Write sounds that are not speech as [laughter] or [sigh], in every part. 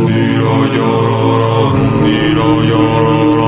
Niro lloro, Niro lloro.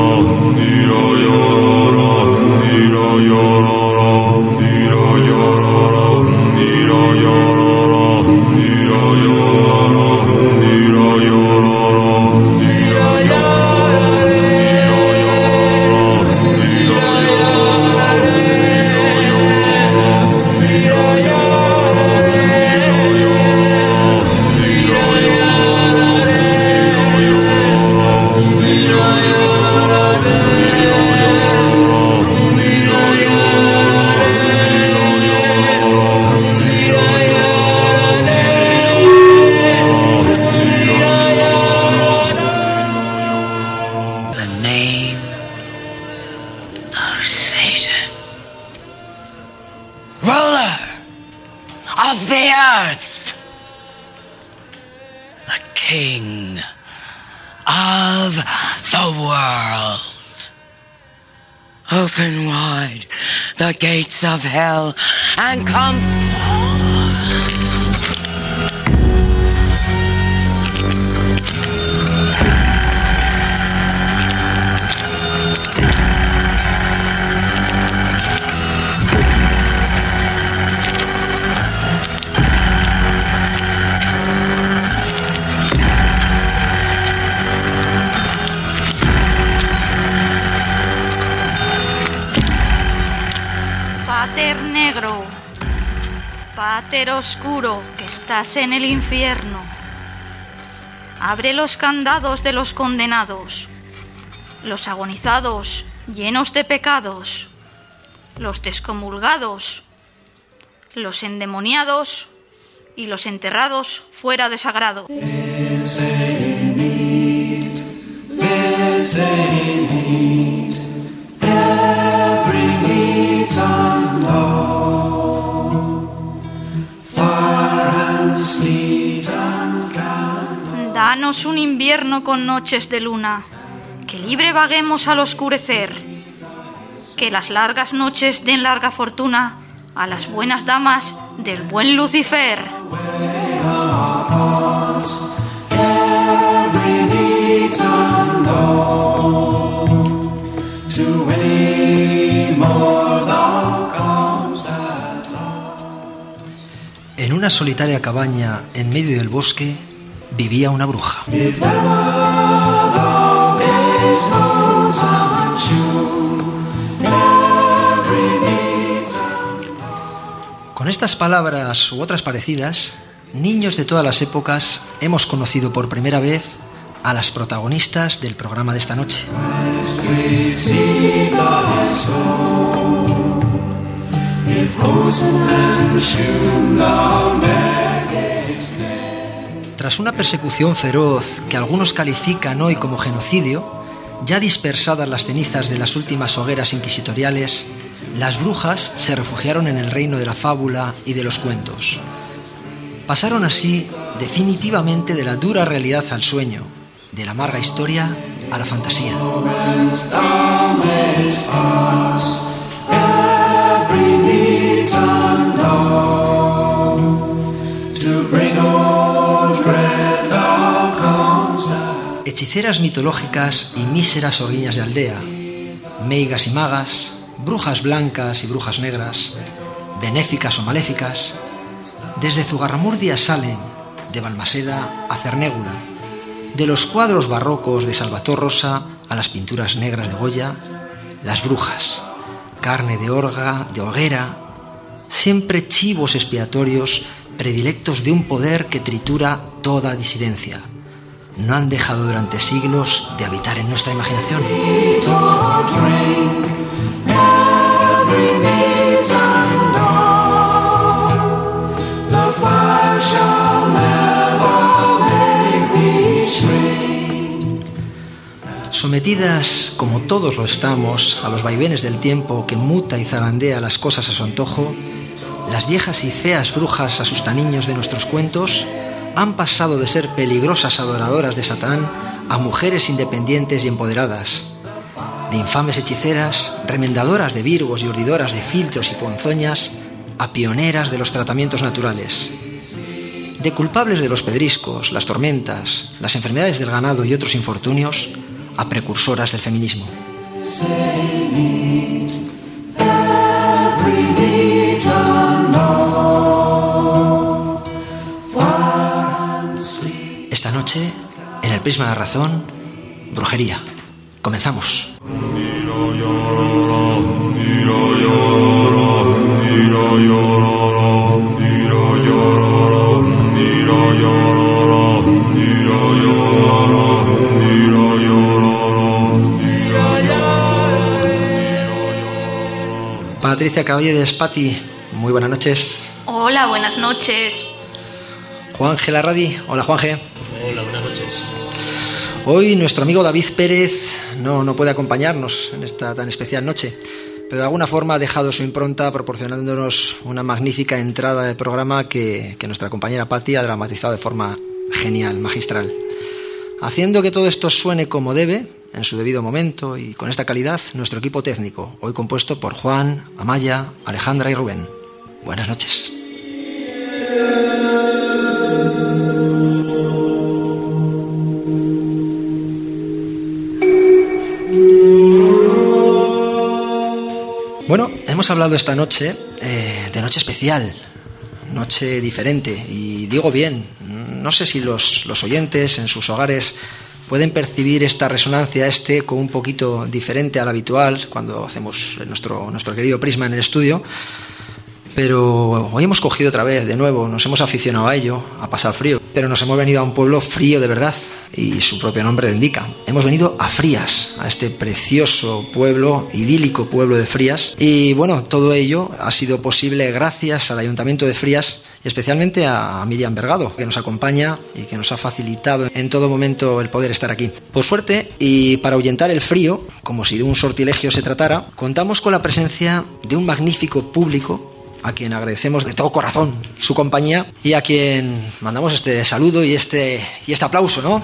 Oscuro que estás en el infierno. Abre los candados de los condenados, los agonizados llenos de pecados, los descomulgados, los endemoniados y los enterrados fuera de sagrado. Un invierno con noches de luna, que libre vaguemos al oscurecer, que las largas noches den larga fortuna a las buenas damas del buen Lucifer. En una solitaria cabaña en medio del bosque, vivía una bruja. Con estas palabras u otras parecidas, niños de todas las épocas hemos conocido por primera vez a las protagonistas del programa de esta noche. Tras una persecución feroz que algunos califican hoy como genocidio, ya dispersadas las cenizas de las últimas hogueras inquisitoriales, las brujas se refugiaron en el reino de la fábula y de los cuentos. Pasaron así definitivamente de la dura realidad al sueño, de la amarga historia a la fantasía. Hechiceras mitológicas y míseras orguiñas de aldea, meigas y magas, brujas blancas y brujas negras, benéficas o maléficas, desde Zugarramurdia salen, de Balmaseda a Cernégula, de los cuadros barrocos de Salvator Rosa a las pinturas negras de Goya, las brujas, carne de orga, de hoguera, siempre chivos expiatorios predilectos de un poder que tritura toda disidencia no han dejado durante siglos de habitar en nuestra imaginación. Sometidas, como todos lo estamos, a los vaivenes del tiempo que muta y zarandea las cosas a su antojo, las viejas y feas brujas asustaniños de nuestros cuentos han pasado de ser peligrosas adoradoras de Satán a mujeres independientes y empoderadas, de infames hechiceras, remendadoras de virgos y urdidoras de filtros y ponzoñas, a pioneras de los tratamientos naturales, de culpables de los pedriscos, las tormentas, las enfermedades del ganado y otros infortunios, a precursoras del feminismo. Noche, en el Prisma de la Razón, brujería. Comenzamos. Patricia Caballedes, Pati, muy buenas noches. Hola, buenas noches. Juan Gelarradi, hola Juanje. Hola, buenas noches. Hoy nuestro amigo David Pérez no, no puede acompañarnos en esta tan especial noche, pero de alguna forma ha dejado su impronta proporcionándonos una magnífica entrada de programa que, que nuestra compañera Patti ha dramatizado de forma genial, magistral. Haciendo que todo esto suene como debe, en su debido momento y con esta calidad, nuestro equipo técnico, hoy compuesto por Juan, Amaya, Alejandra y Rubén. Buenas noches. Hemos hablado esta noche eh, de noche especial, noche diferente, y digo bien, no sé si los, los oyentes en sus hogares pueden percibir esta resonancia, este con un poquito diferente al habitual cuando hacemos nuestro, nuestro querido prisma en el estudio. Pero hoy hemos cogido otra vez, de nuevo, nos hemos aficionado a ello, a pasar frío. Pero nos hemos venido a un pueblo frío de verdad, y su propio nombre lo indica. Hemos venido a Frías, a este precioso pueblo, idílico pueblo de Frías. Y bueno, todo ello ha sido posible gracias al Ayuntamiento de Frías y especialmente a Miriam Vergado, que nos acompaña y que nos ha facilitado en todo momento el poder estar aquí. Por suerte, y para ahuyentar el frío, como si de un sortilegio se tratara, contamos con la presencia de un magnífico público a quien agradecemos de todo corazón su compañía y a quien mandamos este saludo y este, y este aplauso, ¿no?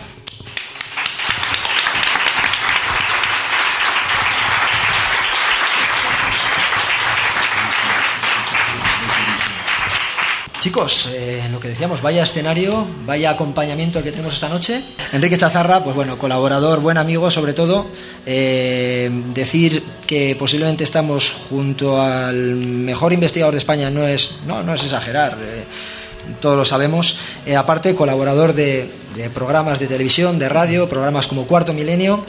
Chicos, eh, que decíamos, vaya escenario, vaya acompañamiento el que tenemos esta noche. Enrique Chazarra, pues bueno, colaborador, buen amigo sobre todo. Eh, decir que posiblemente estamos junto al mejor investigador de España no es, no, no es exagerar. Eh, todos lo sabemos. Eh, aparte, colaborador de, programas de televisión, de radio, programas como Cuarto Milenio,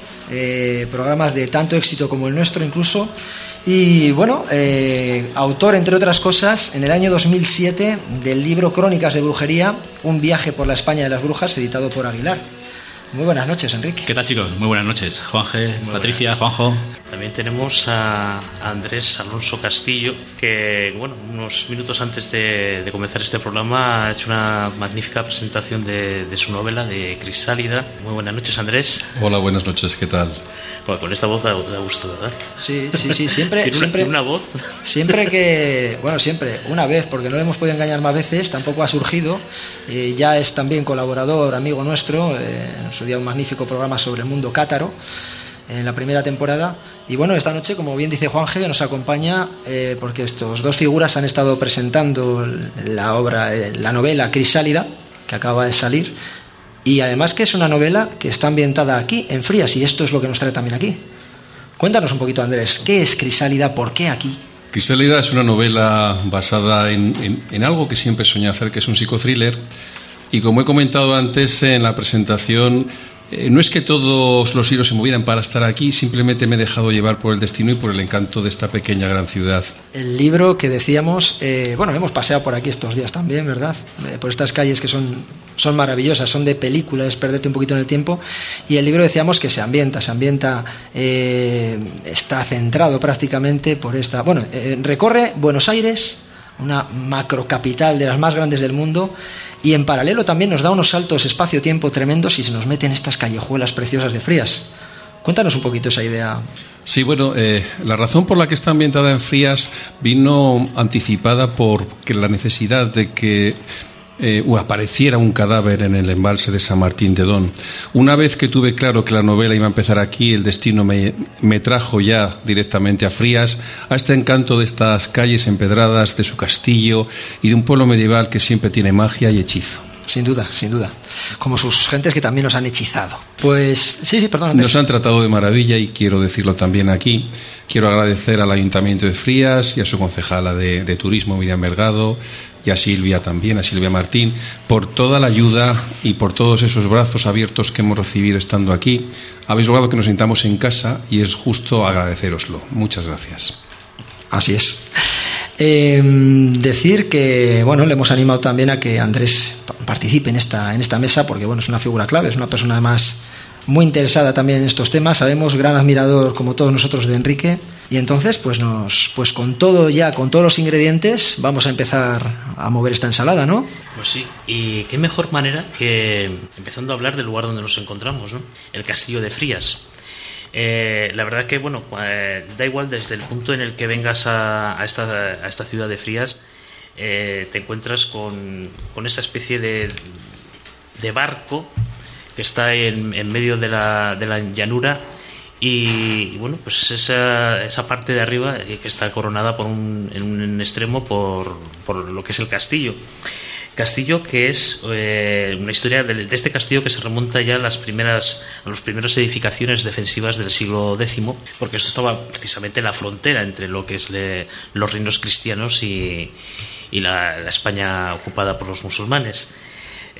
programas de tanto éxito como el nuestro incluso. Y bueno, eh, autor, entre otras cosas, en el año 2007 del libro Crónicas de Brujería, un viaje por la España de las Brujas, editado por Aguilar. Muy buenas noches, Enrique. ¿Qué tal, chicos? Muy buenas noches. Juanje, Muy Patricia, buenas. Juanjo. También tenemos a Andrés Alonso Castillo, que, bueno, unos minutos antes de, de comenzar este programa ha hecho una magnífica presentación de, de, su novela, de Crisálida. Muy buenas noches, Andrés. Hola, buenas noches, ¿qué tal? Bueno, con esta voz da, gusto, ¿verdad? Sí, sí, sí, siempre. [laughs] ¿Tiene, siempre una, ¿tiene una voz? Siempre que. [laughs] Bueno, siempre, una vez, porque no le hemos podido engañar más veces, tampoco ha surgido. Eh, ya es también colaborador, amigo nuestro, eh, en su día un magnífico programa sobre el mundo cátaro, en la primera temporada. Y bueno, esta noche, como bien dice Juanje, que nos acompaña eh, porque estos dos figuras han estado presentando la obra, eh, la novela Crisálida, que acaba de salir y además que es una novela que está ambientada aquí, en Frías, y esto es lo que nos trae también aquí. Cuéntanos un poquito, Andrés, ¿qué es Crisálida? ¿Por qué aquí? Crisálida es una novela basada en, en, algo que siempre soñé hacer, que es un psicothriller. Y como he comentado antes en la presentación, eh, no es que todos los hilos se movieran para estar aquí, simplemente me he dejado llevar por el destino y por el encanto de esta pequeña gran ciudad. El libro que decíamos, eh, bueno, hemos paseado por aquí estos días también, ¿verdad? Eh, por estas calles que son, son maravillosas, son de película, es perderte un poquito en el tiempo. Y el libro decíamos que se ambienta, se ambienta, eh, está centrado prácticamente por esta. Bueno, recorre Buenos Aires, una macrocapital de las más grandes del mundo y en paralelo también nos da unos saltos espacio-tiempo tremendos y se nos mete en estas callejuelas preciosas de Frías. Cuéntanos un poquito esa idea. Sí, bueno, eh, la razón por la que está ambientada en Frías vino anticipada por la necesidad de que eh, apareciera un cadáver en el embalse de San Martín de Don. Una vez que tuve claro que la novela iba a empezar aquí, el destino me, me trajo ya directamente a Frías, a este encanto de estas calles empedradas, de su castillo y de un pueblo medieval que siempre tiene magia y hechizo. Sin duda, sin duda. Como sus gentes que también nos han hechizado. Pues sí, sí, perdón. Nos han tratado de maravilla y quiero decirlo también aquí. Quiero agradecer al Ayuntamiento de Frías y a su concejala de, de Turismo, Miriam Mergado, y a Silvia también, a Silvia Martín, por toda la ayuda y por todos esos brazos abiertos que hemos recibido estando aquí. Habéis logrado que nos sintamos en casa y es justo agradeceroslo. Muchas gracias. Así es. Eh, decir que bueno le hemos animado también a que Andrés participe en esta en esta mesa porque bueno es una figura clave es una persona además muy interesada también en estos temas sabemos gran admirador como todos nosotros de Enrique y entonces pues nos pues con todo ya con todos los ingredientes vamos a empezar a mover esta ensalada no pues sí. Y qué mejor manera que empezando a hablar del lugar donde nos encontramos no el castillo de Frías. Eh, la verdad que, bueno, eh, da igual desde el punto en el que vengas a, esta, a esta, ciudad de Frías, eh, te encuentras con, con esa especie de, de, barco que está en, en medio de la, de la, llanura y, bueno, pues esa, esa parte de arriba que está coronada por un, en un extremo por, por lo que es el castillo. Castillo que es eh, una historia de, este castillo que se remonta ya a las primeras a las primeras edificaciones defensivas del siglo X, porque esto estaba precisamente en la frontera entre lo que es le, los reinos cristianos y, y la, España ocupada por los musulmanes.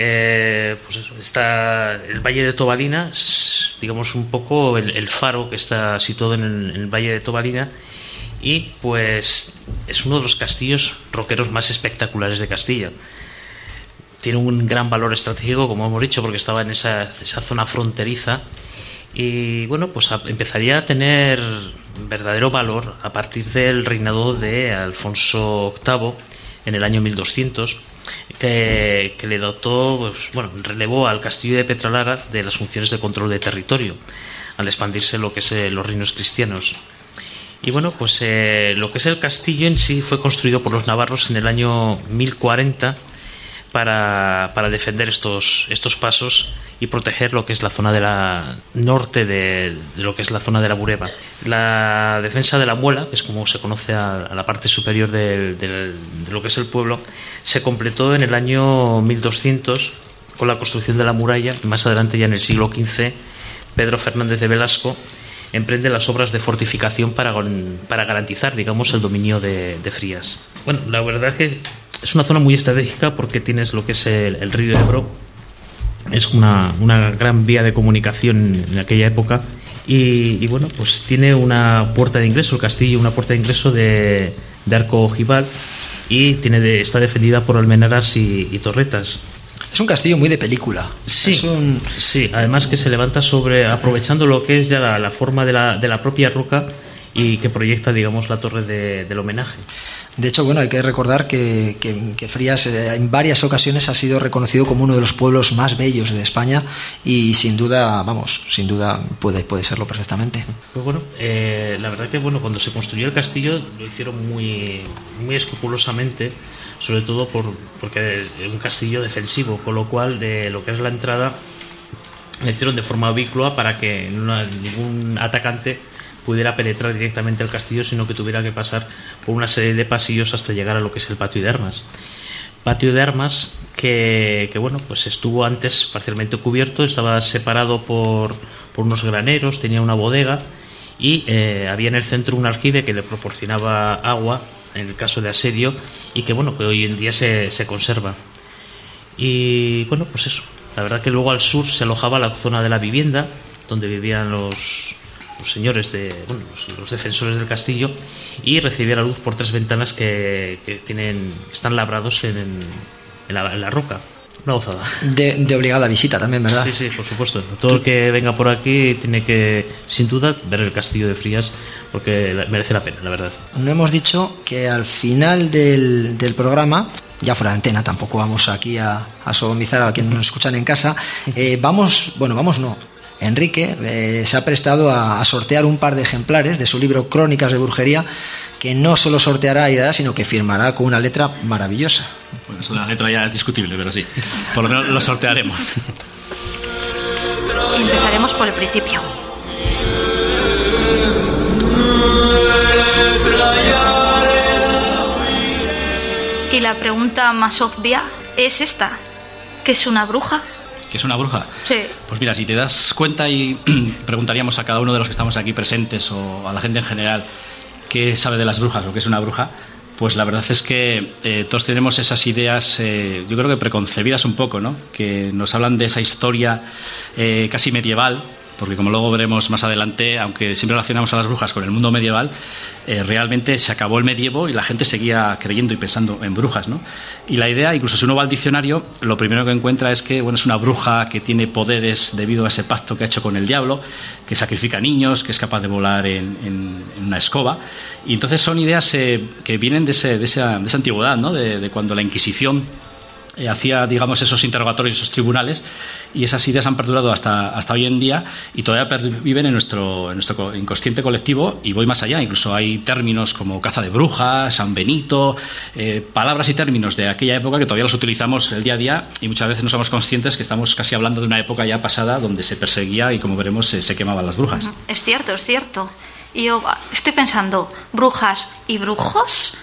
Eh, pues eso, está el Valle de Tobalina, digamos un poco el, faro que está situado en el, Valle de Tobalina y pues es uno de los castillos roqueros más espectaculares de Castilla tiene un gran valor estratégico, como hemos dicho, porque estaba en esa, zona fronteriza. Y bueno, pues empezaría a tener verdadero valor a partir del reinado de Alfonso VIII en el año 1200, que, le dotó, pues, bueno, relevó al castillo de Petralara de las funciones de control de territorio, al expandirse lo que es eh, los reinos cristianos. Y bueno, pues eh, lo que es el castillo en sí fue construido por los navarros en el año 1040 para, para, defender estos, estos pasos y proteger lo que es la zona de la norte de, de, lo que es la zona de la Bureba. La defensa de la muela, que es como se conoce a, a la parte superior de, de, lo que es el pueblo, se completó en el año 1200 con la construcción de la muralla. Más adelante, ya en el siglo XV, Pedro Fernández de Velasco emprende las obras de fortificación para, para garantizar, digamos, el dominio de, de Frías. Bueno, la verdad es que es una zona muy estratégica porque tienes lo que es el, el río Ebro, es una, una, gran vía de comunicación en aquella época y, y, bueno, pues tiene una puerta de ingreso, el castillo, una puerta de ingreso de, de arco ojival y tiene de, está defendida por almenaras y, y, torretas. Es un castillo muy de película. Sí, es un... sí, además que se levanta sobre, aprovechando lo que es ya la, la forma de la, de la propia roca y que proyecta, digamos, la torre de, del homenaje. De hecho, bueno, hay que recordar que, que, que, Frías eh, en varias ocasiones ha sido reconocido como uno de los pueblos más bellos de España y sin duda, vamos, sin duda puede, puede serlo perfectamente. Pues bueno, eh, la verdad que bueno, cuando se construyó el castillo lo hicieron muy, muy escrupulosamente, sobre todo por, porque es un castillo defensivo, con lo cual de lo que es la entrada lo hicieron de forma ubicua para que no, ningún atacante pudiera penetrar directamente al castillo, sino que tuviera que pasar por una serie de pasillos hasta llegar a lo que es el patio de armas. Patio de armas que, bueno, pues estuvo antes parcialmente cubierto, estaba separado por, por unos graneros, tenía una bodega y eh, había en el centro un aljibe que le proporcionaba agua en el caso de asedio y que bueno, que hoy en día se, se conserva. Y bueno, pues eso. La verdad que luego al sur se alojaba la zona de la vivienda, donde vivían los, los señores de bueno, los, los, defensores del castillo y recibía la luz por tres ventanas que, que tienen están labrados en, en, la, en la, roca. Una gozada. De, de, obligada visita también verdad sí sí por supuesto. Todo el que venga por aquí tiene que sin duda ver el castillo de Frías porque merece la pena la verdad. No hemos dicho que al final del, del programa ya fuera de antena, tampoco vamos aquí a, a sodomizar a quienes nos escuchan en casa. Eh, vamos, bueno, vamos no, Enrique eh, se ha prestado a, a, sortear un par de ejemplares de su libro Crónicas de Brujería, que no solo sorteará y dará, sino que firmará con una letra maravillosa. Pues la letra ya es discutible, pero sí. Por lo menos lo sortearemos. Empezaremos por el principio. Y la pregunta más obvia es esta. ¿Qué es una bruja? ¿Qué es una bruja? Sí. Pues mira, si te das cuenta y [clears throat] preguntaríamos a cada uno de los que estamos aquí presentes o a la gente en general qué sabe de las brujas o qué es una bruja, pues la verdad es que eh, todos tenemos esas ideas, eh, yo creo que preconcebidas un poco, ¿no? Que nos hablan de esa historia eh, casi medieval porque como luego veremos más adelante, aunque siempre relacionamos a las brujas con el mundo medieval, eh, realmente se acabó el medievo y la gente seguía creyendo y pensando en brujas, ¿no? Y la idea, incluso si uno va al diccionario, lo primero que encuentra es que bueno, es una bruja que tiene poderes debido a ese pacto que ha hecho con el diablo, que sacrifica niños, que es capaz de volar en, una escoba. Y entonces son ideas eh, que vienen de, esa, antigüedad, ¿no? de cuando la Inquisición eh, hacía, digamos, esos interrogatorios, esos tribunales, y esas ideas han perdurado hasta, hasta hoy en día y todavía viven en nuestro, en nuestro inconsciente colectivo y voy más allá. Incluso hay términos como caza de brujas, San Benito, eh, palabras y términos de aquella época que todavía los utilizamos el día a día y muchas veces no somos conscientes que estamos casi hablando de una época ya pasada donde se perseguía y, como veremos, se, se quemaban las brujas. Es cierto, es cierto. Y yo estoy pensando, ¿brujas y brujos?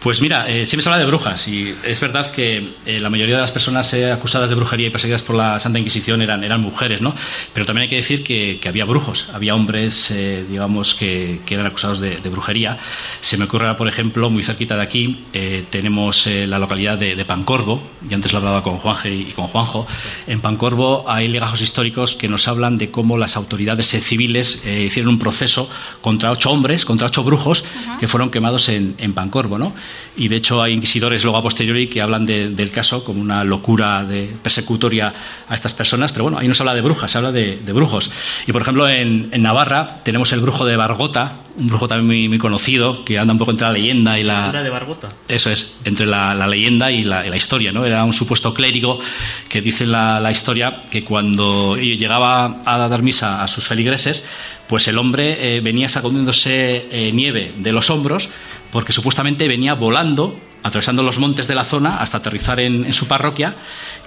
Pues mira, eh, siempre se habla de brujas y es verdad que eh, la mayoría de las personas eh, acusadas de brujería y perseguidas por la Santa Inquisición eran, eran mujeres, ¿no? Pero también hay que decir que, había brujos, había hombres, digamos, que, eran acusados de, brujería. Se me ocurre, por ejemplo, muy cerquita de aquí, tenemos la localidad de, Pancorvo, y antes lo hablaba con Juanje y con Juanjo. En Pancorvo hay legajos históricos que nos hablan de cómo las autoridades civiles hicieron un proceso contra ocho hombres, contra ocho brujos, que fueron quemados en, en Pancorvo, ¿no? Y de hecho hay inquisidores luego a posteriori que hablan del caso como una locura de persecutoria a estas personas, pero bueno, ahí no se habla de brujas, se habla de, brujos. Y por ejemplo en, Navarra tenemos el brujo de Bargota, un brujo también muy, conocido, que anda un poco entre la leyenda y la... de Bargota? Eso es, entre la, leyenda y la, historia, ¿no? Era un supuesto clérigo que dice la, la historia que cuando llegaba a dar misa a sus feligreses, pues el hombre eh, venía sacudiéndose eh, nieve de los hombros porque supuestamente venía volando, atravesando los montes de la zona hasta aterrizar en, su parroquia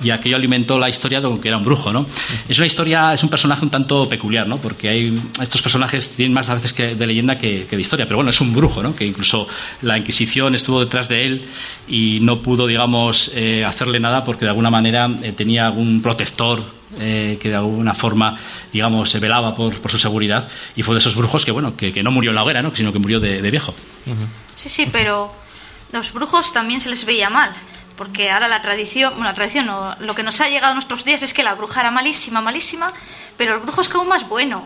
y aquello alimentó la historia de que era un brujo, ¿no? Es una historia, es un personaje un tanto peculiar, ¿no? Porque hay estos personajes tienen más a veces de leyenda que, de historia, pero bueno, es un brujo, ¿no? Que incluso la Inquisición estuvo detrás de él y no pudo, digamos, eh, hacerle nada porque de alguna manera tenía algún protector eh, que de alguna forma, digamos, se velaba por, por, su seguridad y fue de esos brujos que, bueno, que, no murió en la hoguera, ¿no? sino que murió de, viejo. Sí, sí, pero los brujos también se les veía mal. Porque ahora la tradición, bueno, la tradición no, lo que nos ha llegado a nuestros días es que la bruja era malísima, malísima, pero el brujo es como más bueno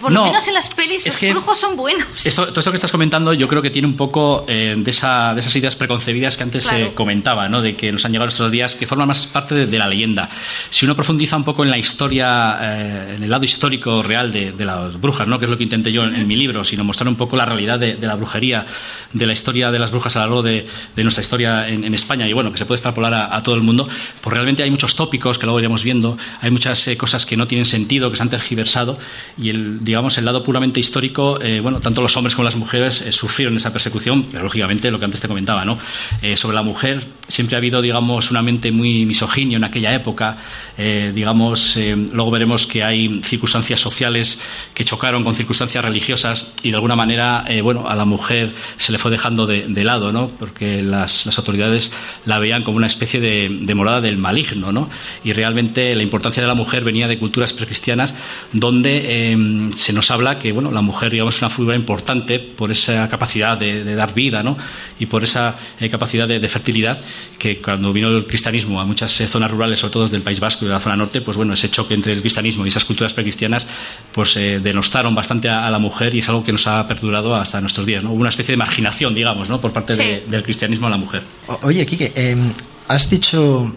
por lo menos en las pelis los brujos son buenos. Esto, todo esto que estás comentando yo creo que tiene un poco eh, de, esa, de, esas ideas preconcebidas que antes se comentaba, ¿no? de que nos han llegado estos días, que forman más parte de, la leyenda. Si uno profundiza un poco en la historia, eh, en el lado histórico real de, las brujas, ¿no? que es lo que intenté yo en, mi libro, sino mostrar un poco la realidad de, la brujería, de la historia de las brujas a lo largo de, nuestra historia en, España, y bueno, que se puede extrapolar a, todo el mundo, pues realmente hay muchos tópicos que luego iremos viendo, hay muchas eh, cosas que no tienen sentido, que se han tergiversado, y el digamos, el lado puramente histórico, eh, bueno, tanto los hombres como las mujeres eh, sufrieron esa persecución, pero lógicamente lo que antes te comentaba, ¿no? Eh, sobre la mujer siempre ha habido, digamos, una mente muy misoginia en aquella época, digamos, luego veremos que hay circunstancias sociales que chocaron con circunstancias religiosas y de alguna manera, bueno, a la mujer se le fue dejando de, lado, ¿no? Porque las, autoridades la veían como una especie de, de morada del maligno, ¿no? Y realmente la importancia de la mujer venía de culturas precristianas donde se nos habla que bueno, la mujer digamos, es una figura importante por esa capacidad de, dar vida ¿no? y por esa eh, capacidad de, fertilidad que cuando vino el cristianismo a muchas eh, zonas rurales, sobre todo del País Vasco y de la zona norte, pues bueno, ese choque entre el cristianismo y esas culturas precristianas pues eh, denostaron bastante a, la mujer y es algo que nos ha perdurado hasta nuestros días. ¿no? Hubo una especie de marginación, digamos, ¿no? por parte del cristianismo a la mujer. oye, Quique, em, has dicho,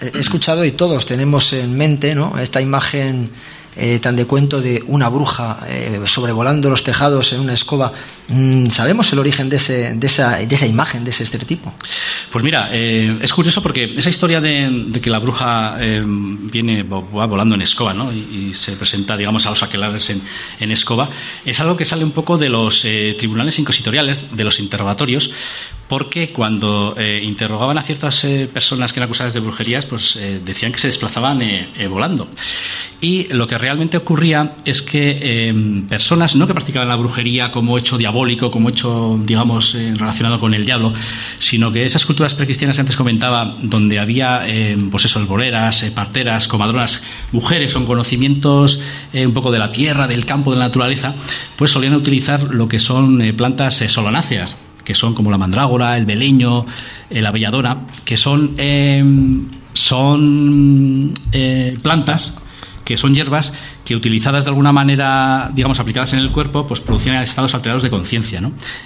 he escuchado y todos tenemos en mente ¿no? esta imagen eh, tan de cuento de una bruja eh, sobrevolando los tejados en una escoba. Mm, ¿Sabemos el origen de, ese, de, esa, de esa imagen, de ese estereotipo? Pues mira, eh, es curioso porque esa historia de, que la bruja viene volando en escoba ¿no? y, se presenta, digamos, a los aquelares en, en, escoba, es algo que sale un poco de los tribunales inquisitoriales, de los interrogatorios, porque cuando eh, interrogaban a ciertas eh, personas que eran acusadas de brujerías, pues eh, decían que se desplazaban volando. Y lo que realmente ocurría es que em, personas no que practicaban la brujería como hecho diabólico, como hecho, digamos, relacionado con el diablo, sino que esas culturas precristianas que antes comentaba, donde había, em, pues eso, boleras, parteras, comadronas, mujeres con conocimientos un poco de la tierra, del campo, de la naturaleza, pues solían utilizar lo que son plantas solonáceas que son como la mandrágora, el beleño, la belladora, que son, em, son eh, plantas que son hierbas utilizadas de alguna manera, digamos, aplicadas en el cuerpo, pues producían estados alterados de conciencia.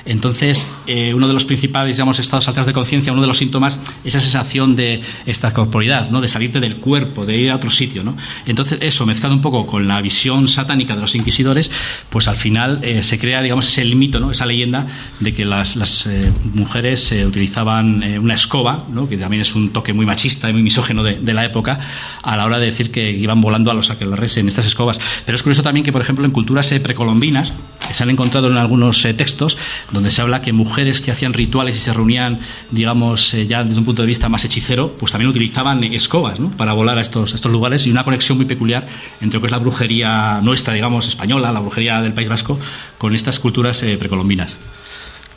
Entonces, eh, uno de los principales, digamos, estados alterados de conciencia, uno de los síntomas, esa sensación de esta corporidad, ¿no? de salirte del cuerpo, de ir a otro sitio. Entonces, eso, mezclado un poco con la visión satánica de los inquisidores, pues al final eh, se crea, digamos, ese mito, ¿no? esa leyenda de que las, eh, mujeres utilizaban una escoba, ¿no? que también es un toque muy machista y muy misógeno de, de, la época, a la hora de decir que iban volando a los aquelarres en estas escobas pero es curioso también que, por ejemplo, en culturas eh, precolombinas, se han encontrado en algunos eh, textos donde se habla que mujeres que hacían rituales y se reunían, digamos, eh, ya desde un punto de vista más hechicero, pues también utilizaban escobas para volar a estos, estos lugares y una conexión muy peculiar entre lo que es la brujería nuestra, digamos, española, la brujería del País Vasco, con estas culturas precolombinas.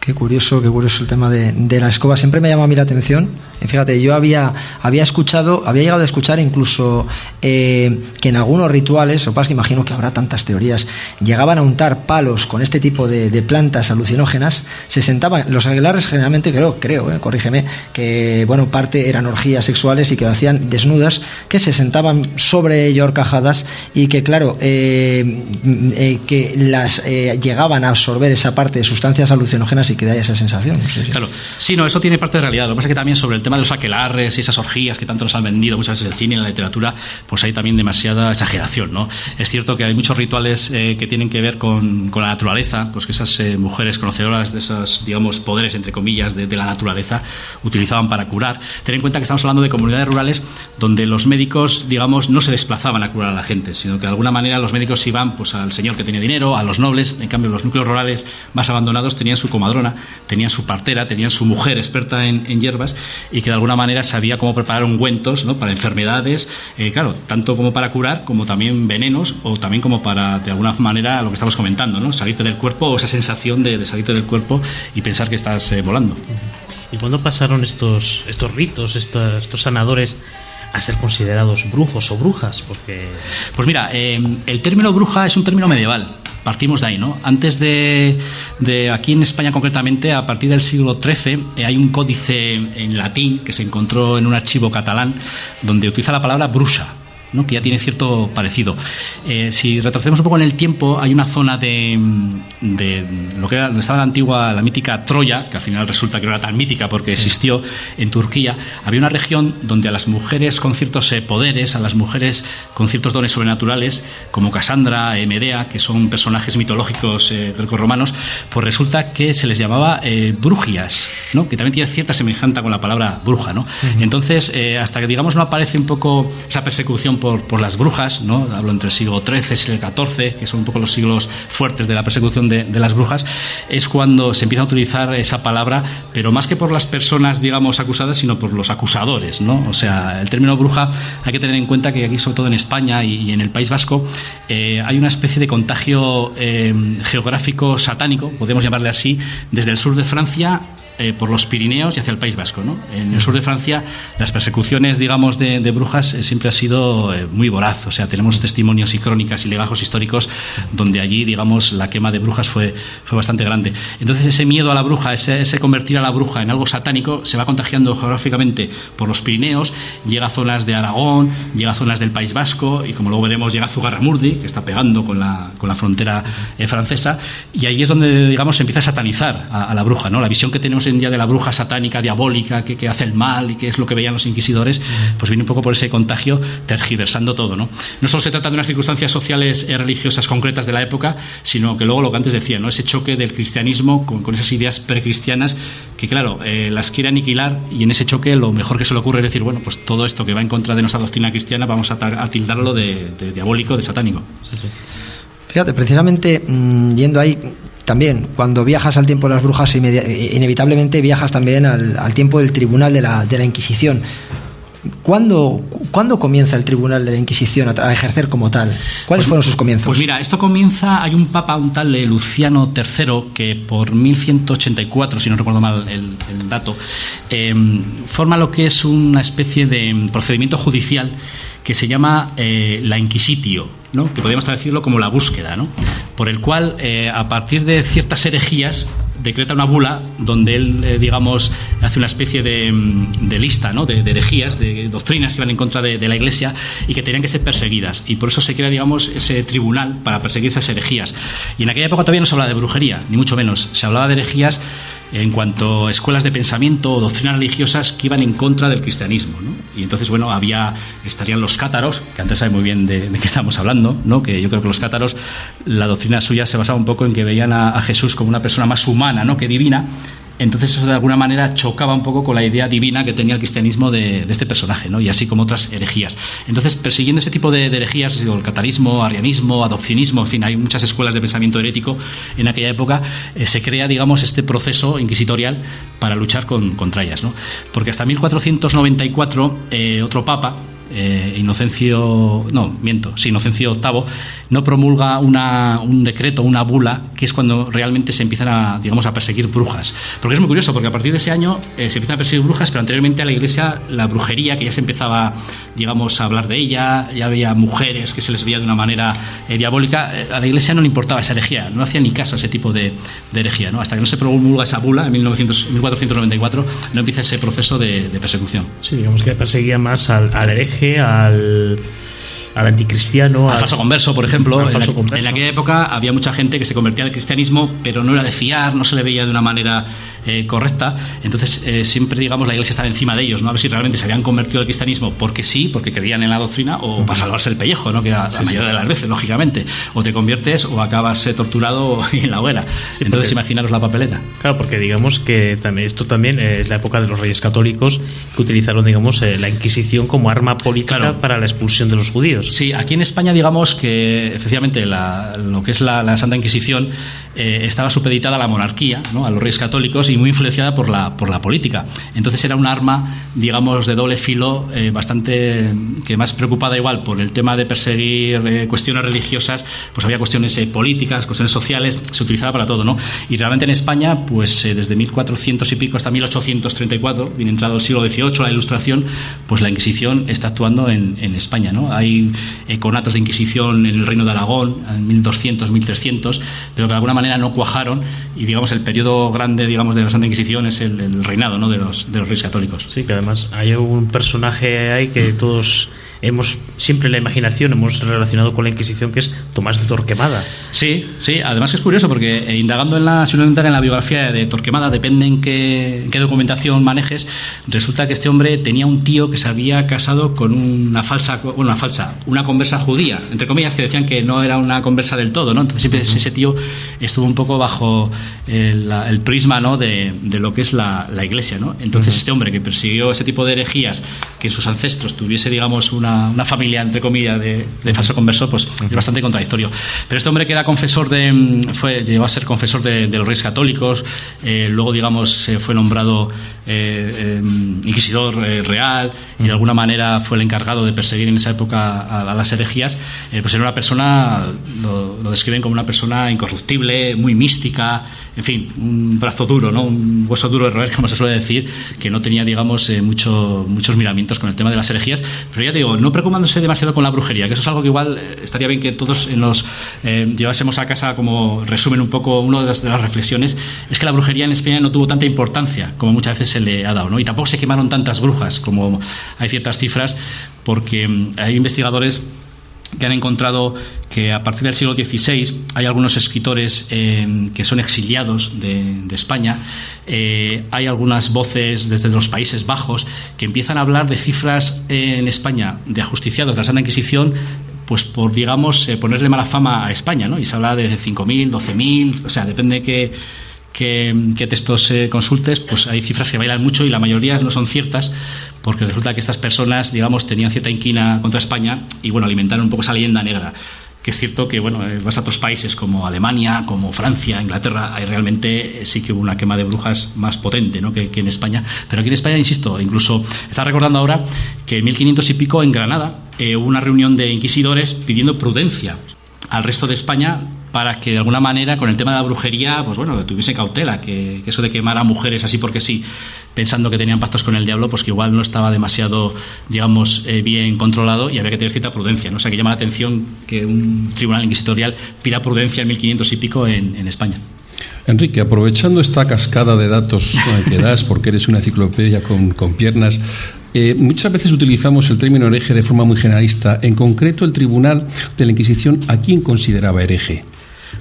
Qué curioso, qué curioso el tema de, de, la escoba. Siempre me llama a mí la atención. fíjate, yo había, había escuchado, había llegado a escuchar incluso eh, que en algunos rituales, o que imagino que habrá tantas teorías, llegaban a untar palos con este tipo de, plantas alucinógenas, se sentaban, los aguilares generalmente, creo, creo, eh, corrígeme, que bueno, parte eran orgías sexuales y que lo hacían desnudas, que se sentaban sobre ello horcajadas y que claro, eh, eh que las llegaban a absorber esa parte de sustancias alucinógenas y que da esa sensación. Claro, sí, no, eso tiene parte de realidad. Lo que pasa es que también sobre el tema de los aquelarres y esas orgías que tanto nos han vendido muchas veces el cine y la literatura, pues hay también demasiada exageración, ¿no? Es cierto que hay muchos rituales eh, que tienen que ver con, con, la naturaleza, pues que esas eh, mujeres conocedoras de esos, digamos, poderes, entre comillas, de, la naturaleza, utilizaban para curar. Ten en cuenta que estamos hablando de comunidades rurales donde los médicos, digamos, no se desplazaban a curar a la gente, sino que de alguna manera los médicos iban pues al señor que tenía dinero, a los nobles, en cambio los núcleos rurales más abandonados tenían su comadrón tenían su partera, tenían su mujer experta en, hierbas y que de alguna manera sabía cómo preparar ungüentos ¿no? para enfermedades, eh, claro, tanto como para curar como también venenos o también como para, de alguna manera, lo que estamos comentando, ¿no? salirte del cuerpo o esa sensación de, salirte del cuerpo y pensar que estás eh, volando. ¿Y cuándo pasaron estos, estos ritos, estos, estos sanadores? A ser considerados brujos o brujas? Porque... Pues mira, eh, el término bruja es un término medieval partimos de ahí, ¿no? Antes de, de, aquí en España concretamente, a partir del siglo XIII, eh, hay un códice en latín que se encontró en un archivo catalán donde utiliza la palabra bruja que ya tiene cierto parecido. Eh, si retrocedemos un poco en el tiempo, hay una zona de, de lo que era, donde estaba la antigua, la mítica Troya, que al final resulta que no era tan mítica porque existió en Turquía, había una región donde a las mujeres con ciertos eh, poderes, a las mujeres con ciertos dones sobrenaturales, como Casandra, Medea, que son personajes mitológicos eh, grecorromanos, pues resulta que se les llamaba brujias, ¿no? que también tiene cierta semejanza con la palabra bruja. ¿no? Entonces, hasta que digamos no aparece un poco esa persecución por, las brujas, ¿no? hablo entre el siglo XIII y el XIV, que son un poco los siglos fuertes de la persecución de, las brujas, es cuando se empieza a utilizar esa palabra, pero más que por las personas, digamos, acusadas, sino por los acusadores. ¿no? O sea, el término bruja hay que tener en cuenta que aquí, sobre todo en España y, en el País Vasco, eh, hay una especie de contagio eh, geográfico satánico, podemos llamarle así, desde el sur de Francia eh, por los Pirineos y hacia el País Vasco. ¿no? En el sur de Francia las persecuciones, digamos, de, brujas eh, siempre ha sido eh, muy voraz. O sea, tenemos testimonios y crónicas y legajos históricos donde allí, digamos, la quema de brujas fue, fue bastante grande. Entonces ese miedo a la bruja, ese, ese convertir a la bruja en algo satánico, se va contagiando geográficamente por los Pirineos, llega a zonas de Aragón, llega a zonas del País Vasco y como luego veremos llega a Zugarramurdi, que está pegando con la, con la frontera francesa, y ahí es donde, digamos, se empieza a satanizar a, a la bruja, ¿no? La visión que tenemos día de la bruja satánica, diabólica, que, que, hace el mal y que es lo que veían los inquisidores, pues viene un poco por ese contagio tergiversando todo. No, no solo se trata de unas circunstancias sociales y religiosas concretas de la época, sino que luego lo que antes decía, ¿no? ese choque del cristianismo con, con esas ideas precristianas que, claro, eh, las quiere aniquilar y en ese choque lo mejor que se le ocurre es decir, bueno, pues todo esto que va en contra de nuestra doctrina cristiana vamos a, tildarlo de, diabólico, de satánico. Fíjate, precisamente mm, yendo ahí, también, cuando viajas al tiempo de las brujas, inevitablemente viajas también al, tiempo del tribunal de la, de la Inquisición. ¿Cuándo, ¿Cuándo, comienza el Tribunal de la Inquisición a, ejercer como tal? ¿Cuáles pues fueron sus comienzos? Pues mira, esto comienza, hay un papa, un tal Luciano III, que por 1184, si no recuerdo mal el, dato, eh, forma lo que es una especie de procedimiento judicial que se llama eh, la Inquisitio, ¿no? que podríamos traducirlo como la búsqueda, ¿no? por el cual, eh, a partir de ciertas herejías, decreta una bula donde él, eh, digamos, hace una especie de, mm, lista ¿no? de, herejías, de doctrinas que iban en contra de, la Iglesia y que tenían que ser perseguidas. Y por eso se crea, digamos, ese tribunal para perseguir esas herejías. Y en aquella época todavía no se hablaba de brujería, ni mucho menos. Se hablaba de herejías en cuanto a escuelas de pensamiento o doctrinas religiosas que iban en contra del cristianismo. Y entonces, bueno, había, estarían los cátaros, que antes sabe muy bien de, qué estamos hablando, ¿no? que yo creo que los cátaros, la doctrina suya se basaba un poco en que veían a, a Jesús como una persona más humana ¿no? que divina, entonces eso de alguna manera chocaba un poco con la idea divina que tenía el cristianismo de, este personaje, ¿no? y así como otras herejías. Entonces, persiguiendo ese tipo de, herejías, el catarismo, arianismo, adopcionismo, en fin, hay muchas escuelas de pensamiento herético en aquella época, eh, se crea, digamos, este proceso inquisitorial para luchar contra ellas. ¿no? Porque hasta 1494, eh, otro papa, eh, Inocencio, no, miento, sí, Inocencio VIII, no promulga una, un decreto, una bula, que es cuando realmente se empiezan a, digamos, a perseguir brujas. Porque es muy curioso, porque a partir de ese año eh, se empiezan a perseguir brujas, pero anteriormente a la iglesia la brujería, que ya se empezaba, digamos, a hablar de ella, ya había mujeres que se les veía de una manera eh, diabólica, a la iglesia no le importaba esa herejía, no hacía ni caso a ese tipo de, herejía, ¿no? Hasta que no se promulga esa bula en 1494, no empieza ese proceso de, persecución. Sí, digamos que perseguía más al, al hereje al al anticristiano. Al falso converso, por ejemplo. En, aquella época había mucha gente que se convertía al cristianismo, pero no era de fiar, no se le veía de una manera eh, correcta. Entonces, eh, siempre, digamos, la iglesia estaba encima de ellos, ¿no? A ver si realmente se habían convertido al cristianismo porque sí, porque creían en la doctrina, o para salvarse el pellejo, ¿no? Que era la mayoría de las veces, lógicamente. O te conviertes o acabas eh, torturado [laughs] en la hoguera. Entonces, imaginaros la papeleta. Claro, porque digamos que también esto también es la época de los reyes católicos que utilizaron, digamos, la Inquisición como arma política para la expulsión de los judíos. Sí, aquí en España, digamos que efectivamente lo que es la, Santa Inquisición eh, estaba supeditada a la monarquía, a los reyes católicos y muy influenciada por la, por la política. Entonces era un arma, digamos, de doble filo, eh, bastante que más preocupada igual por el tema de perseguir eh, cuestiones religiosas, pues había cuestiones políticas, cuestiones sociales, se utilizaba para todo, ¿no? Y realmente en España, pues desde 1400 y pico hasta 1834, bien entrado el siglo XVIII, la Ilustración, pues la Inquisición está actuando en, en España, ¿no? Hay eh, con actos de Inquisición en el Reino de Aragón, en 1200, 1300, pero que de alguna manera no cuajaron y digamos el periodo grande digamos de la Santa Inquisición es el, reinado ¿no? de, los, de los reyes católicos. Sí, que además hay un personaje ahí que todos hemos siempre en la imaginación hemos relacionado con la Inquisición, que es Tomás de Torquemada. Sí, sí, además es curioso porque eh, indagando en la, en la biografía de Torquemada, depende en qué, qué, documentación manejes, resulta que este hombre tenía un tío que se había casado con una falsa, bueno, una falsa, una conversa judía, entre comillas, que decían que no era una conversa del todo, ¿no? Entonces siempre ese tío estuvo un poco bajo el, prisma, ¿no? De, de, lo que es la, la iglesia, ¿no? Entonces este hombre que persiguió ese tipo de herejías, que sus ancestros tuviese, digamos, una una, familia, entre comillas, de, falso converso, pues es bastante contradictorio. Pero este hombre que era confesor de. Mm, fue, llegó a ser confesor de, los reyes católicos, eh, luego, digamos, se fue nombrado eh, em, inquisidor eh, real y de alguna manera fue el encargado de perseguir en esa época a, las herejías, pues era una persona, lo, lo, describen como una persona incorruptible, muy mística, en fin, un brazo duro, ¿no? un hueso duro de roer, [laughs] como se suele decir, que no tenía, digamos, mucho, muchos miramientos con el tema de las herejías. Pero ya digo, no preocupándose demasiado con la brujería, que eso es algo que igual eh, estaría bien que todos nos eh, llevásemos a casa como resumen un poco, una de las, de las, reflexiones, es que la brujería en España no tuvo tanta importancia como muchas veces se le ha dado, ¿no? Y tampoco se quemaron tantas brujas como hay ciertas cifras, porque mm, hay investigadores que han encontrado que a partir del siglo XVI hay algunos escritores eh, que son exiliados de, España, eh, hay algunas voces desde los Países Bajos que empiezan a hablar de cifras en España de ajusticiados de la Santa Inquisición pues por, digamos, eh, ponerle mala fama a España, ¿no? Y se habla de 5.000, 12.000, o sea, depende de qué, textos consultes, pues hay cifras que bailan mucho y la mayoría no son ciertas, porque resulta que estas personas, digamos, tenían cierta inquina contra España y, bueno, alimentaron un poco esa leyenda negra que es cierto que, bueno, eh, vas a otros países como Alemania, como Francia, Inglaterra, hay realmente sí que hubo una quema de brujas más potente ¿no? que, en España. Pero aquí en España, insisto, incluso está recordando ahora que en 1500 y pico en Granada hubo una reunión de inquisidores pidiendo prudencia al resto de España para que de alguna manera con el tema de la brujería, pues bueno, tuviese cautela, que, eso de quemar a mujeres así porque sí, pensando que tenían pactos con el diablo, pues que igual no estaba demasiado, digamos, eh, bien controlado y había que tener cierta prudencia, ¿no? O sea, que llama la atención que un tribunal inquisitorial pida prudencia en 1500 y pico en, España. Enrique, aprovechando esta cascada de datos que das, porque eres una enciclopedia con, con piernas, eh, muchas veces utilizamos el término hereje de forma muy generalista. En concreto, el Tribunal de la Inquisición, ¿a quién consideraba hereje?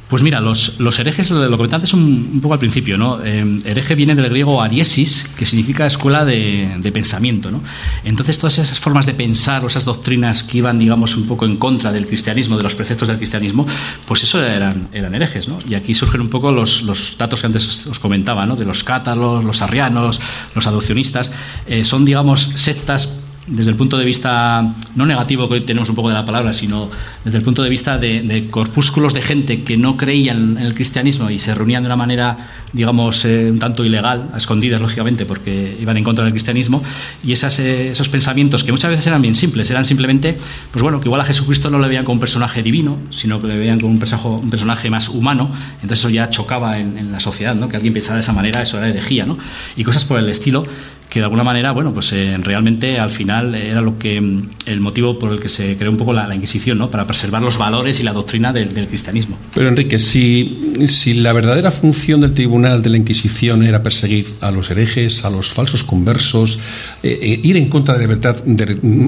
Pues mira, los, los herejes, lo comenté antes un, un poco al principio, ¿no? Eh, hereje viene del griego ariesis, que significa escuela de, pensamiento, ¿no? Entonces, todas esas formas de pensar o esas doctrinas que iban, digamos, un poco en contra del cristianismo, de los preceptos del cristianismo, pues eso eran, eran herejes, ¿no? Y aquí surgen un poco los, los datos que antes os comentaba, ¿no? De los cátalos, los arrianos, los adopcionistas. Eh, son, digamos, sectas desde el punto de vista no negativo que hoy tenemos un poco de la palabra, sino desde el punto de vista de, corpúsculos de gente que no creían en el cristianismo y se reunían de una manera, digamos, eh, un tanto ilegal, a escondidas, lógicamente, porque iban en contra del cristianismo, y esas, eh, esos pensamientos que muchas veces eran bien simples, eran simplemente, pues bueno, que igual a Jesucristo no le veían como un personaje divino, sino que le veían como un personaje, un personaje más humano, entonces eso ya chocaba en, en, la sociedad, ¿no? Que alguien pensara de esa manera, eso era herejía, ¿no? Y cosas por el estilo que de alguna manera, bueno, pues eh, realmente al final era lo que mm, el motivo por el que se creó un poco la, Inquisición, ¿no? Para preservar los valores y la doctrina del, cristianismo. Pero Enrique, si, si la verdadera función del Tribunal de la Inquisición era perseguir a los herejes, a los falsos conversos, eh, eh, ir en contra de la libertad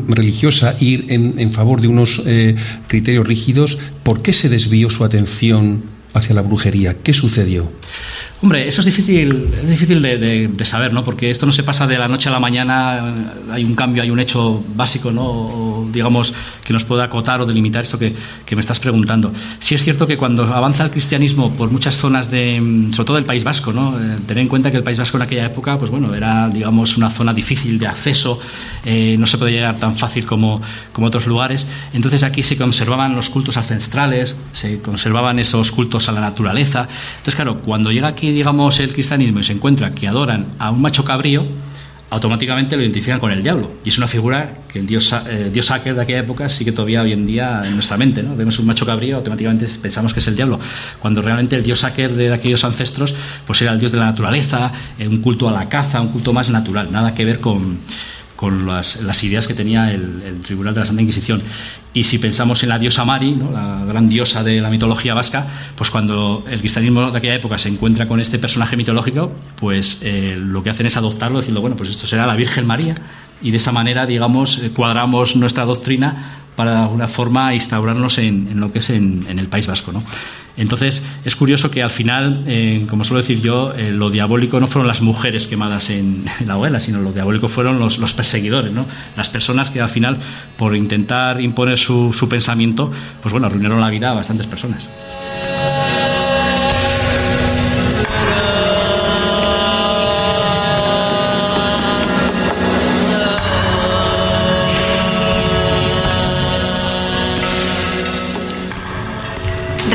religiosa, ir en, en, favor de unos criterios rígidos, ¿por qué se desvió su atención hacia la brujería? ¿Qué sucedió? Hombre, eso es difícil, es difícil de, saber, ¿no? Porque esto no se pasa de la noche a la mañana, hay un cambio, hay un hecho básico, ¿no? digamos, que nos pueda acotar o delimitar esto que, me estás preguntando. Sí es cierto que cuando avanza el cristianismo por muchas zonas de, sobre todo del País Vasco, ¿no? Eh, tener en cuenta que el País Vasco en aquella época, pues bueno, era, digamos, una zona difícil de acceso, eh, no se podía llegar tan fácil como, como otros lugares. Entonces aquí se conservaban los cultos ancestrales, se conservaban esos cultos a la naturaleza. Entonces, claro, cuando llega aquí digamos, el cristianismo y se encuentra que adoran a un macho cabrío, automáticamente lo identifican con el diablo. Y es una figura que el dios, eh, dios Aker de aquella época sí que todavía hoy en día en nuestra mente. ¿no? Vemos un macho cabrío, automáticamente pensamos que es el diablo. Cuando realmente el dios Aker de aquellos ancestros pues era el dios de la naturaleza, eh, un culto a la caza, un culto más natural, nada que ver con con las, ideas que tenía el, Tribunal de la Santa Inquisición. Y si pensamos en la diosa Mari, la gran diosa de la mitología vasca, pues cuando el cristianismo de aquella época se encuentra con este personaje mitológico, pues eh, lo que hacen es adoptarlo, diciendo, bueno, pues esto será la Virgen María, y de esa manera, digamos, eh, cuadramos nuestra doctrina para de alguna forma instaurarnos en, lo que es en, el País Vasco. ¿no? Entonces, es curioso que al final, eh, como suelo decir yo, eh, lo diabólico no fueron las mujeres quemadas en, la hoguera, sino lo diabólico fueron los, los, perseguidores, ¿no? Las personas que al final, por intentar imponer su, su pensamiento, pues bueno, arruinaron la vida a bastantes personas.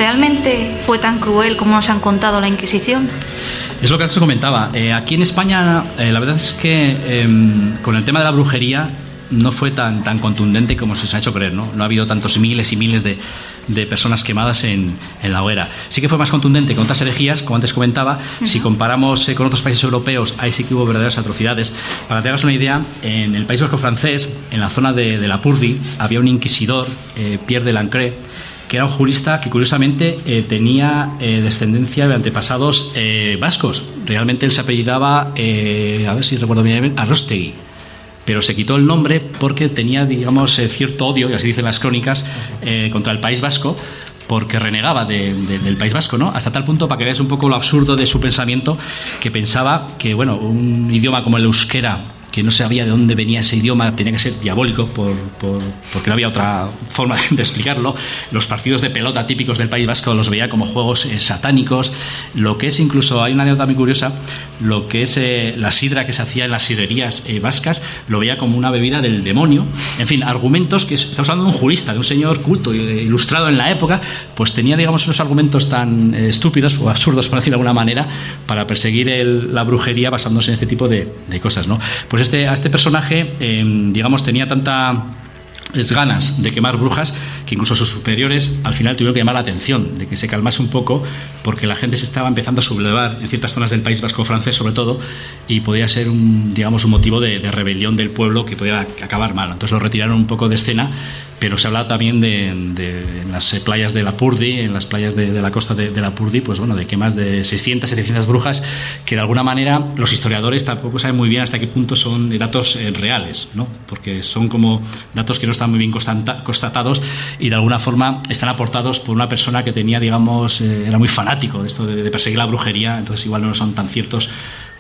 ¿Realmente fue tan cruel como nos han contado la Inquisición? Es lo que antes comentaba. Eh, aquí en España, eh, la verdad es que em, con el tema de la brujería no fue tan, tan contundente como se ha hecho creer. ¿no? no ha habido tantos miles y miles de, de personas quemadas en, en, la hoguera. Sí que fue más contundente con otras herejías, como antes comentaba. Si comparamos eh, con otros países europeos, ahí sí que hubo verdaderas atrocidades. Para que te hagas una idea, en el País Vasco francés, en la zona de, de la Purdi, había un inquisidor, Pierre de Lancret, que era un jurista que curiosamente eh, tenía eh, descendencia de antepasados eh, vascos. Realmente él se apellidaba, a ver si recuerdo bien, Arrostegui. Pero se quitó el nombre porque tenía, digamos, cierto odio, y así dicen las crónicas, contra el País Vasco, porque renegaba del País Vasco, ¿no? Hasta tal punto, para que veas un poco lo absurdo de su pensamiento, que pensaba que, bueno, un idioma como el euskera que no sabía de dónde venía ese idioma, tenía que ser diabólico por, porque no había otra forma de explicarlo. Los partidos de pelota típicos del País Vasco los veía como juegos eh, satánicos. Lo que es incluso, hay una anécdota muy curiosa, lo que es eh, la sidra que se hacía en las sidrerías eh, vascas, lo veía como una bebida del demonio. En fin, argumentos que estamos hablando de un jurista, de un señor culto, ilustrado en la época, pues tenía, digamos, unos argumentos tan estúpidos o absurdos, por decirlo de alguna manera, para perseguir la brujería basándose en este tipo de, de cosas, ¿no? Pues este, a este personaje, em, digamos, tenía tanta ganas de quemar brujas que incluso sus superiores al final tuvieron que llamar la atención, de que se calmase un poco, porque la gente se estaba empezando a sublevar en ciertas zonas del país vasco francés sobre todo, y podía ser un, digamos, un motivo de, de rebelión del pueblo que podía acabar mal. Entonces lo retiraron un poco de escena pero se habla también de, las playas de la Purdi, en las playas de, la costa de, la Purdi, pues bueno, de que más de 600, 700 brujas, que de alguna manera los historiadores tampoco saben muy bien hasta qué punto son datos eh, reales, ¿no? Porque son como datos que no están muy bien constatados y de alguna forma están aportados por una persona que tenía, digamos, eh, era muy fanático de esto de perseguir la brujería, entonces igual no son tan ciertos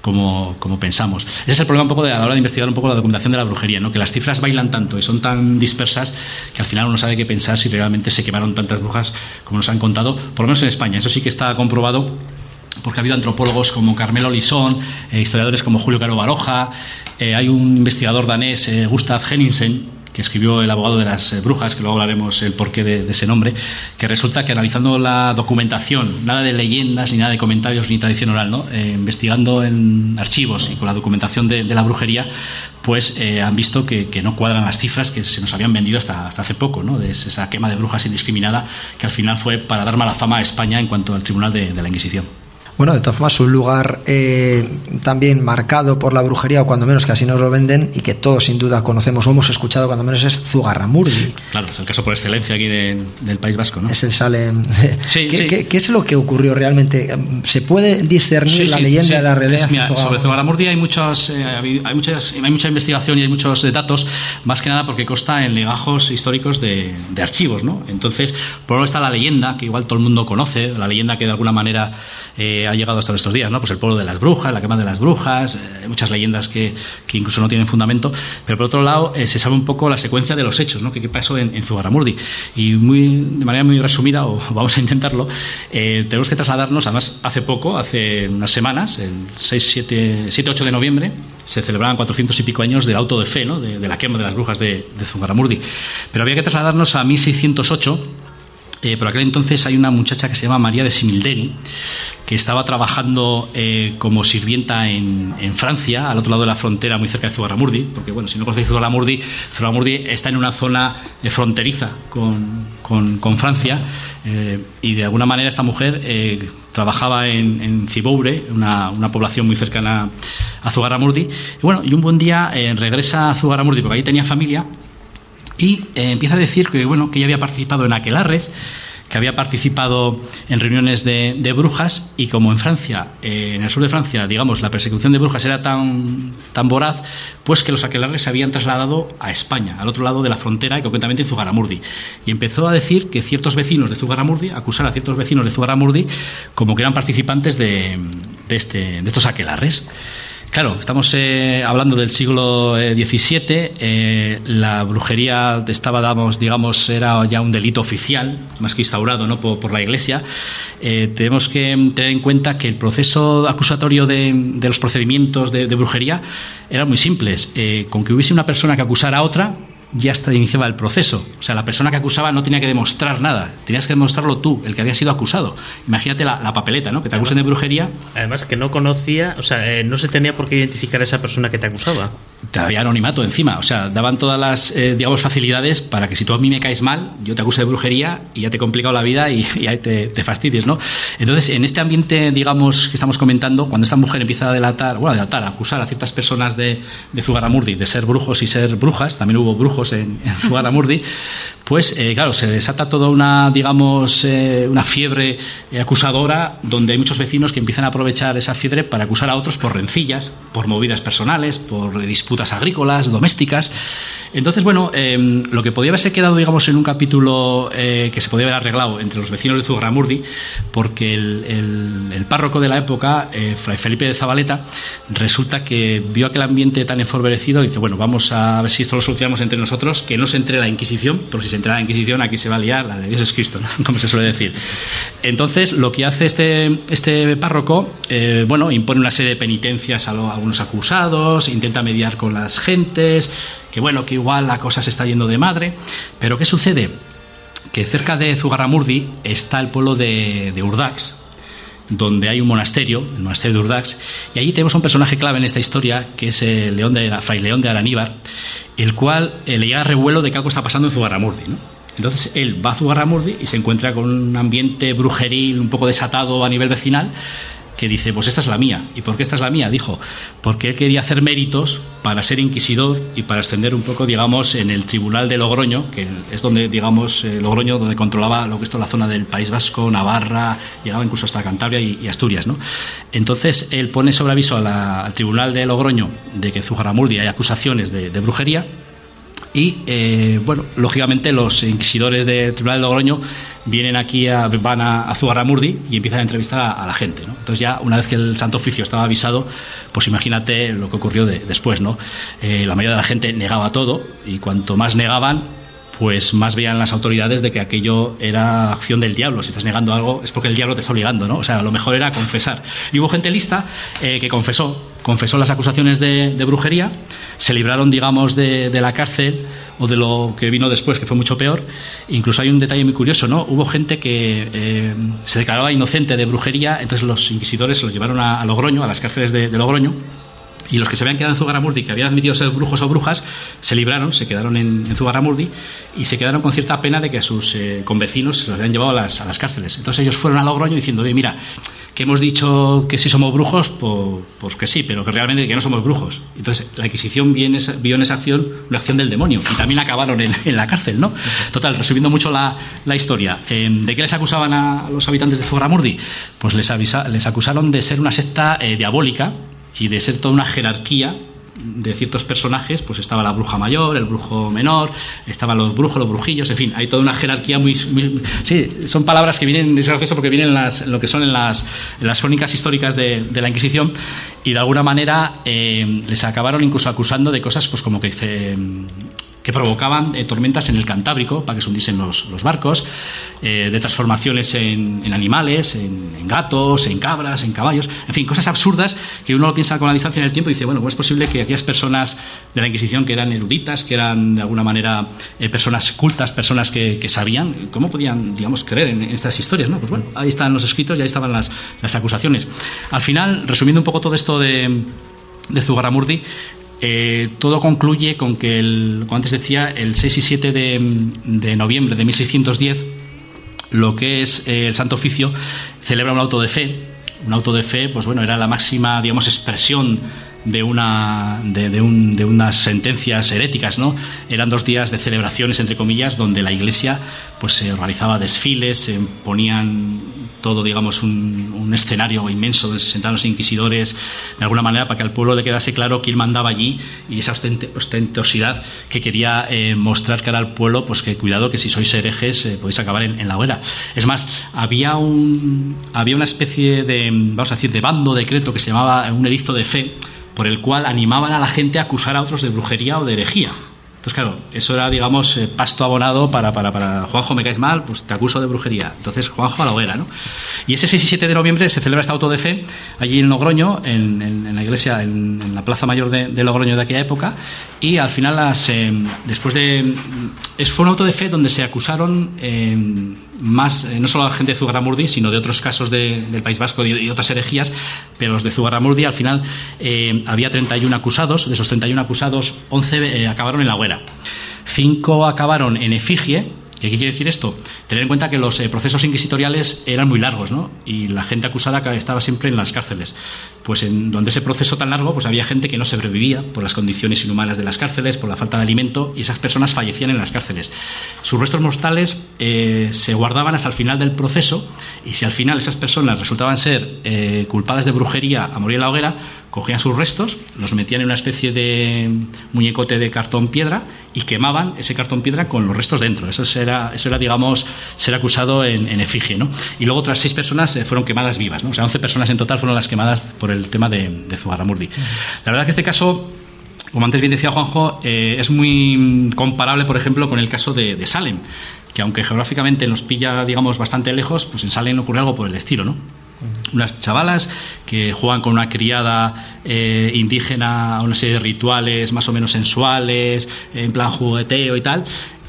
como, pensamos. Ese es el problema un poco de, a la hora de investigar un poco la documentación de la brujería, ¿no? que las cifras bailan tanto y son tan dispersas que al final uno sabe qué pensar si realmente se quemaron tantas brujas como nos han contado, por lo menos en España. Eso sí que está comprobado porque ha habido antropólogos como Carmelo Lisón, eh, historiadores como Julio Caro Baroja, eh, hay un investigador danés, eh, Gustav Henningsen, que escribió el abogado de las eh, brujas, que luego hablaremos el porqué de, ese nombre, que resulta que analizando la documentación, nada de leyendas, ni nada de comentarios, ni tradición oral, ¿no? Eh, investigando en archivos y con la documentación de, la brujería, pues eh, han visto que, no cuadran las cifras que se nos habían vendido hasta, hasta hace poco, ¿no? de esa quema de brujas indiscriminada, que al final fue para dar mala fama a España en cuanto al Tribunal de la Inquisición. Bueno, de todas formas, un lugar eh, también marcado por la brujería, o cuando menos que así nos lo venden, y que todos sin duda conocemos o hemos escuchado, cuando menos es Zugarramurdi. Claro, es el caso por excelencia aquí del País Vasco, ¿no? Es el Salem. [laughs] Sí, ¿Qué, ¿qué, es lo que ocurrió realmente? ¿Se puede discernir la leyenda de la realidad? sobre Zugarramurdi hay, muchos, eh, hay, muchas, hay mucha investigación y hay muchos datos, más que nada porque consta en legajos históricos de, de archivos, ¿no? Entonces, por lado está la leyenda, que igual todo el mundo conoce, la leyenda que de alguna manera. Eh, ha llegado hasta estos días, ¿no? Pues el pueblo de las brujas, la quema de las brujas, eh, muchas leyendas que, que, incluso no tienen fundamento, pero por otro lado eh, se sabe un poco la secuencia de los hechos, ¿no? Que, pasó en, en. Y muy, de manera muy resumida, o [laughs] vamos a intentarlo, eh, tenemos que trasladarnos, además hace poco, hace unas semanas, el 6, 7, 7 8 de noviembre, se celebraban 400 y pico años del auto de fe, ¿no? de, la quema de las brujas de, de. Pero había que trasladarnos a 1608 eh, por aquel entonces hay una muchacha que se llama María de Similderi, que estaba trabajando eh, como sirvienta en, Francia, al otro lado de la frontera, muy cerca de Zugarramurdi, porque bueno, si no conocéis Zugarramurdi, Zugarramurdi está en una zona eh, fronteriza con, Francia, y de alguna manera esta mujer trabajaba en, en Ciboure, una, población muy cercana a Zugarramurdi, y bueno, y un buen día regresa a Zugarramurdi, porque ahí tenía familia, y eh, empieza a decir que, bueno, que ya había participado en aquelarres, que había participado en reuniones de, brujas y como en Francia, eh, en el sur de Francia, digamos, la persecución de brujas era tan, tan voraz, pues que los aquelarres se habían trasladado a España, al otro lado de la frontera, y concretamente en Zugaramurdi. Y empezó a decir que ciertos vecinos de Zugaramurdi, acusar a ciertos vecinos de Zugaramurdi como que eran participantes de, de, este, de estos aquelarres. Claro, estamos eh, hablando del siglo XVII. Eh, eh, la brujería estaba, digamos, era ya un delito oficial, más que instaurado ¿no? por, la Iglesia. tenemos que tener en cuenta que el proceso acusatorio de, los procedimientos de, de, brujería era muy simples. con que hubiese una persona que acusara a otra, ya está iniciaba el proceso. O sea, la persona que acusaba no tenía que demostrar nada, tenías que demostrarlo tú, el que había sido acusado. Imagínate la, papeleta, ¿no? Que te acusen de brujería. Además, que no conocía, o sea, eh, no se tenía por qué identificar a esa persona que te acusaba. Te había anonimato encima, o sea, daban todas las, eh, digamos, facilidades para que si tú a mí me caes mal, yo te acuse de brujería y ya te he complicado la vida y, [laughs] ahí te, fastidies, ¿no? Entonces, en este ambiente, digamos, que estamos comentando, cuando esta mujer empieza a delatar, bueno, a delatar, acusar a ciertas personas de, de Zugarramurdi de ser brujos y ser brujas, también hubo brujos en, en Zugarramurdi, pues eh, claro, se desata toda una, digamos, eh, una fiebre eh, acusadora donde hay muchos vecinos que empiezan a aprovechar esa fiebre para acusar a otros por rencillas, por movidas personales, por disputas agrícolas, domésticas. Entonces, bueno, em, lo que podía haberse quedado, digamos, en un capítulo eh, que se podía haber arreglado entre los vecinos de Zugramurdi, porque el, párroco de la época, eh, Fray Felipe de Zabaleta, resulta que vio aquel ambiente tan enforberecido y dice, bueno, vamos a ver si esto lo solucionamos entre nosotros, que no se entre la Inquisición, porque si se entra la Inquisición aquí se va a liar, la de Dios es Cristo, [laughs] como se suele decir. Entonces, lo que hace este, este párroco, eh, bueno, impone una serie de penitencias a, a algunos acusados, intenta mediar con las gentes, que bueno, que igual la cosa se está yendo de madre, pero ¿qué sucede? Que cerca de Zugarramurdi está el pueblo de, Urdax, donde hay un monasterio, el monasterio de Urdax, y allí tenemos un personaje clave en esta historia, que es el León de, Fray León de Araníbar, el cual eh, le llega revuelo de que algo está pasando en Zugarramurdi, ¿no? Entonces él va a Zugarramurdi y se encuentra con un ambiente brujeril un poco desatado a nivel vecinal, que dice, pues esta es la mía. ¿Y por qué esta es la mía? Dijo, porque él quería hacer méritos para ser inquisidor y para ascender un poco, digamos, en el tribunal de Logroño, que es donde, digamos, eh, Logroño, donde controlaba lo que es toda la zona del País Vasco, Navarra, llegaba incluso hasta Cantabria y, Asturias, ¿no? Entonces, él pone sobre aviso al tribunal de Logroño de que Zujaramurdi hay acusaciones de brujería y, eh, bueno, lógicamente los inquisidores del Tribunal de Logroño vienen aquí, a, van a, Zugarramurdi y empiezan a entrevistar a, la gente. ¿no? Entonces ya una vez que el Santo Oficio estaba avisado, pues imagínate lo que ocurrió después. ¿no? Eh, la mayoría de la gente negaba todo y cuanto más negaban, pues más veían las autoridades de que aquello era acción del diablo. Si estás negando algo es porque el diablo te está obligando, ¿no? O sea, lo mejor era confesar. Y hubo gente lista eh, que confesó, confesó las acusaciones de, brujería, se libraron, digamos, de, la cárcel o de lo que vino después, que fue mucho peor. Incluso hay un detalle muy curioso, ¿no? Hubo gente que eh, se declaraba inocente de brujería, entonces los inquisidores se los llevaron a, Logroño, a las cárceles de Logroño y los que se habían quedado en Zugaramurdi, que habían admitido ser brujos o brujas, se libraron, se quedaron en, en Zugaramurdi y se quedaron con cierta pena de que sus eh, convecinos se los habían llevado a las, a las, cárceles. Entonces ellos fueron a Logroño diciendo, oye, mira, que hemos dicho que sí somos brujos, pues, pues, que sí, pero que realmente que no somos brujos. Entonces la Inquisición vio en esa, vio esa acción una acción del demonio y también acabaron en, en la cárcel, ¿no? Total, resumiendo mucho la, la historia, eh, ¿de qué les acusaban a los habitantes de Zugaramurdi? Pues les, avisa, les acusaron de ser una secta eh, diabólica y de ser toda una jerarquía de ciertos personajes, pues estaba la bruja mayor, el brujo menor, estaban los brujos, los brujillos, en fin, hay toda una jerarquía muy... sí, son palabras que vienen, es gracioso porque vienen en, las, lo que son en las, en las crónicas históricas de, de, la Inquisición y de alguna manera eh, les acabaron incluso acusando de cosas pues como que que provocaban eh, tormentas en el Cantábrico para que se hundiesen los, barcos, eh, de transformaciones en, animales, en, gatos, en cabras, en caballos, en fin, cosas absurdas que uno lo piensa con la distancia en el tiempo y dice, bueno, ¿cómo es posible que aquellas personas de la Inquisición que eran eruditas, que eran de alguna manera eh, personas cultas, personas que, sabían, ¿cómo podían, digamos, creer en, estas historias? ¿no? Pues bueno, ahí están los escritos y ahí estaban las, las acusaciones. Al final, resumiendo un poco todo esto de de Zugaramurdi, eh, todo concluye con que, el, como antes decía, el 6 y 7 de, noviembre de 1610, lo que es eh, el Santo Oficio celebra un auto de fe. Un auto de fe, pues bueno, era la máxima, digamos, expresión de, una, de, unas sentencias heréticas, ¿no? Eran dos días de celebraciones, entre comillas, donde la Iglesia pues se organizaba desfiles, se ponían todo, digamos, un, escenario inmenso donde se sentaban los inquisidores, de alguna manera, para que al pueblo le quedase claro quién mandaba allí y esa ostentosidad que quería eh, mostrar cara al pueblo, pues que cuidado que si sois herejes eh, podéis acabar en, la hoguera. Es más, había, un, había una especie de, vamos a decir, de bando decreto que se llamaba un edicto de fe, por el cual animaban a la gente a acusar a otros de brujería o de herejía. Entonces, claro, eso era, digamos, eh, pasto abonado para, para, para, Juanjo, me caes mal, pues te acuso de brujería. Entonces, Juanjo a la hoguera, ¿no? Y ese 6 y 7 de noviembre se celebra este auto de fe allí en Logroño, en, la iglesia, en, la plaza mayor de, Logroño de aquella época. Y al final, las, eh, después de. Es, fue un auto de fe donde se acusaron. Más, eh, no solo a la gente de Zugarramurdi, sino de otros casos del País Vasco y, otras herejías, pero los de Zugarramurdi al final eh, había 31 acusados, de esos 31 acusados, 11 eh, acabaron en la hoguera. Cinco acabaron en efigie, ¿Qué quiere decir esto? Tener en cuenta que los procesos inquisitoriales eran muy largos, ¿no? Y la gente acusada estaba siempre en las cárceles. Pues en donde ese proceso tan largo, pues había gente que no sobrevivía por las condiciones inhumanas de las cárceles, por la falta de alimento, y esas personas fallecían en las cárceles. Sus restos mortales eh, se guardaban hasta el final del proceso y si al final esas personas resultaban ser eh, culpadas de brujería a morir en la hoguera, cogían sus restos, los metían en una especie de muñecote de cartón piedra y quemaban ese cartón piedra con los restos dentro. Eso era, eso era digamos, ser acusado en, efigie. ¿no? Y luego otras seis personas eh, fueron quemadas vivas. ¿no? O sea, 11 personas en total fueron las quemadas por el tema de, de Zugarramurdi. La verdad que este caso como antes bien decía Juanjo, eh, es muy comparable, por ejemplo, con el caso de, de, Salem, que aunque geográficamente nos pilla, digamos, bastante lejos, pues en Salem ocurre algo por el estilo, ¿no? Unas chavalas que juegan con una criada eh, indígena a una serie de rituales más o menos sensuales, en plan jugueteo y tal,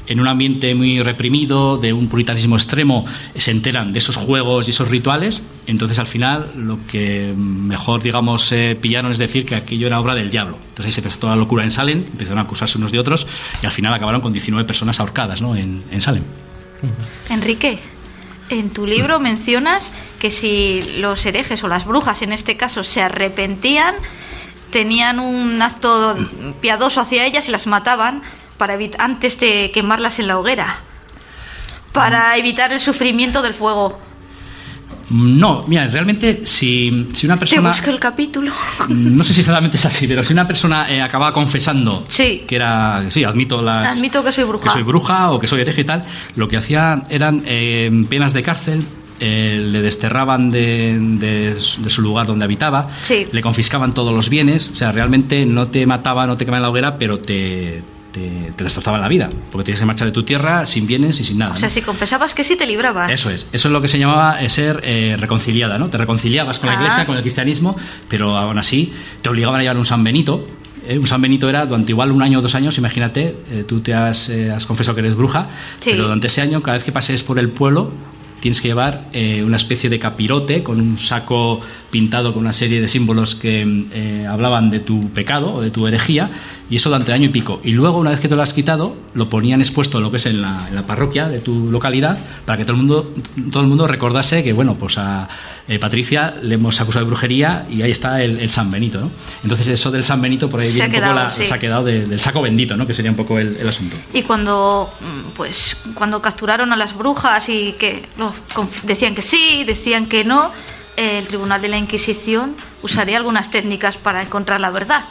en un ambiente muy reprimido, de un puritanismo extremo, se enteran de esos juegos y esos rituales, entonces al final lo que mejor, digamos, eh, pillaron es decir que aquello era obra del diablo. Entonces ahí se empezó toda la locura en Salem, empezaron a acusarse unos de otros y al final acabaron con 19 personas ahorcadas ¿no? en, en Salem. Enrique, en tu libro mencionas que si los herejes o las brujas en este caso se arrepentían, tenían un acto piadoso hacia ellas y las mataban para antes de quemarlas en la hoguera, para evitar el sufrimiento del fuego. No, mira, realmente si, si una persona... Te el capítulo. No sé si exactamente es así, pero si una persona eh, acababa confesando sí. que era... Sí, admito las... Admito que soy bruja. Que soy bruja o que soy hereje y tal, lo que hacía eran eh, penas de cárcel, eh, le desterraban de, de, de, su lugar donde habitaba, sí. le confiscaban todos los bienes, o sea, realmente no te mataban, no te quemaban la hoguera, pero te, te, te, destrozaban la vida, porque tienes que marchar de tu tierra sin bienes y sin nada. O sea, ¿no? si confesabas que sí te librabas. Eso es, eso es lo que se llamaba ser eh, reconciliada, ¿no? Te reconciliabas con la Ah. iglesia, con el cristianismo, pero aún así te obligaban a llevar un San Benito. ¿eh? Un San Benito era durante igual un año o dos años, imagínate, eh, tú te has, eh, has confesado que eres bruja, Sí. pero durante ese año, cada vez que pases por el pueblo, tienes que llevar eh, una especie de capirote con un saco pintado con una serie de símbolos que eh, hablaban de tu pecado o de tu herejía, y eso durante año y pico. Y luego, una vez que te lo has quitado, lo ponían expuesto lo que es en la, parroquia de tu localidad, para que todo el mundo, todo el mundo recordase que, bueno, pues a eh, Patricia le hemos acusado de brujería y ahí está el, el San Benito, ¿no? Entonces, eso del San Benito, por ahí Se viene ha un poco la, sí. se ha quedado de- del saco bendito, ¿no? Que sería un poco el, el asunto. Y cuando mm, pues cuando capturaron a las brujas y que los decían que sí, decían que no, el Tribunal de la Inquisición usaría algunas técnicas para encontrar la verdad.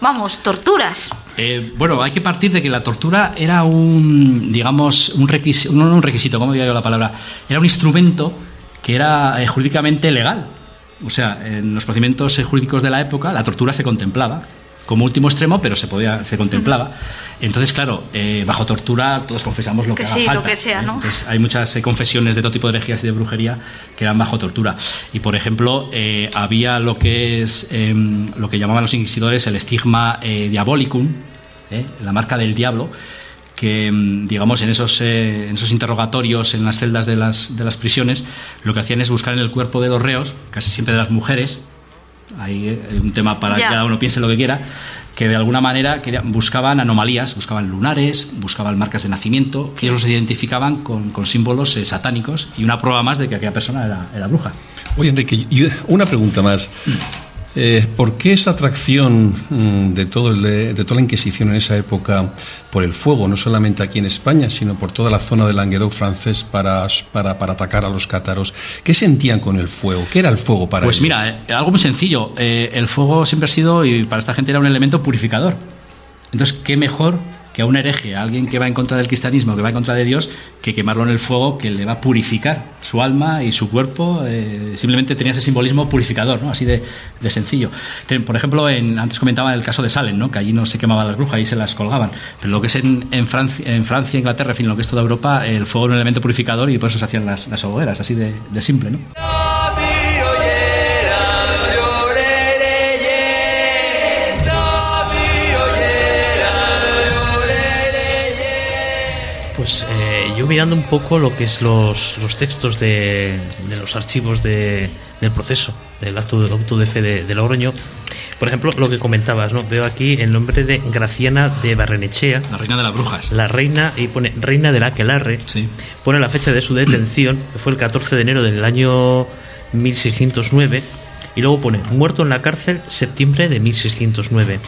Vamos, torturas. Eh, bueno, hay que partir de que la tortura era un, digamos, un requisito, no un requisito, ¿cómo diría yo la palabra? Era un instrumento que era eh, jurídicamente legal. O sea, en los procedimientos eh, jurídicos de la época, la tortura se contemplaba como último extremo, pero se podía, se contemplaba. Entonces, claro, eh, bajo tortura todos confesamos lo que, Que haga sí, falta. lo que sea, ¿eh? ¿no? Entonces, hay muchas eh, confesiones de todo tipo de herejías y de brujería que eran bajo tortura. Y, por ejemplo, había lo que es eh, lo que llamaban los inquisidores el estigma diabolicum, ¿eh? la marca del diablo, que mm, digamos en esos, eh, en esos interrogatorios en las celdas de las, de las prisiones lo que hacían es buscar en el cuerpo de los reos, casi siempre de las mujeres, hay eh, un tema para que cada uno piense lo que quiera, que de alguna manera buscaban anomalías, buscaban lunares, buscaban marcas de nacimiento, y ellos los identificaban con, con símbolos eh, satánicos y una prueba más de que aquella persona era, era bruja. Oye, Enrique, una pregunta más. Eh, ¿Por qué esa atracción mm, de, todo el de, toda la Inquisición en esa época por el fuego, no solamente aquí en España, sino por toda la zona del Languedoc francés para, para, para atacar a los cátaros? ¿Qué sentían con el fuego? ¿Qué era el fuego para Pues ellos? mira, eh, algo muy sencillo. Eh, el fuego siempre ha sido, y para esta gente era un elemento purificador. Entonces, ¿qué mejor que a un hereje, a alguien que va en contra del cristianismo, que va en contra de Dios, que quemarlo en el fuego que le va a purificar su alma y su cuerpo? eh, simplemente tenía ese simbolismo purificador, ¿no? Así de, sencillo. Por ejemplo, en, antes comentaba el caso de Salem, ¿no? Que allí no se quemaban las brujas, ahí se las colgaban. Pero lo que es en, Francia, en Francia, Inglaterra, en fin, lo que es toda Europa, el fuego era un elemento purificador y por eso se hacían las, las hogueras, así de, de simple, ¿no? Pues eh, yo mirando un poco lo que es los, los textos de, de los archivos de- del proceso, del acto del auto de fe de, de Logroño, por ejemplo, lo que comentabas, ¿no? Veo aquí el nombre de Graciana de Barrenechea, La reina de las brujas. la reina, y pone reina del Aquelarre, Sí. pone la fecha de su detención, que fue el 14 de enero del año 1609, y luego pone muerto en la cárcel septiembre de 1609.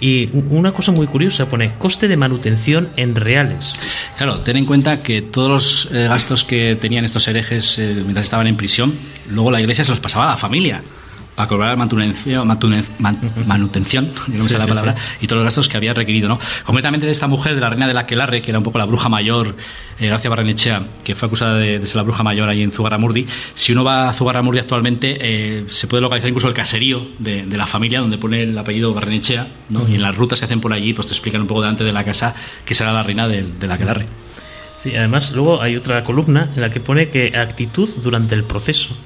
Y una cosa muy curiosa, pone coste de manutención en reales. Claro, ten en cuenta que todos los eh, gastos que tenían estos herejes eh, mientras estaban en prisión, luego la iglesia se los pasaba a la familia para cobrar manutención, [laughs] manutención no sé la palabra, y todos los gastos que había requerido. ¿no? Concretamente de esta mujer, de la reina de la Quelarre, que era un poco la bruja mayor, eh, Gracia Barrenechea, que fue acusada de, ser la bruja mayor ahí en Zugarramurdi. Si uno va a Zugarramurdi actualmente, eh, se puede localizar incluso el caserío de, la familia, donde pone el apellido Barrenechea, ¿no? y en las rutas que hacen por allí, pues te explican un poco delante de la casa que será la reina de, de la Quelarre. Sí, además luego hay otra columna en la que pone que actitud durante el proceso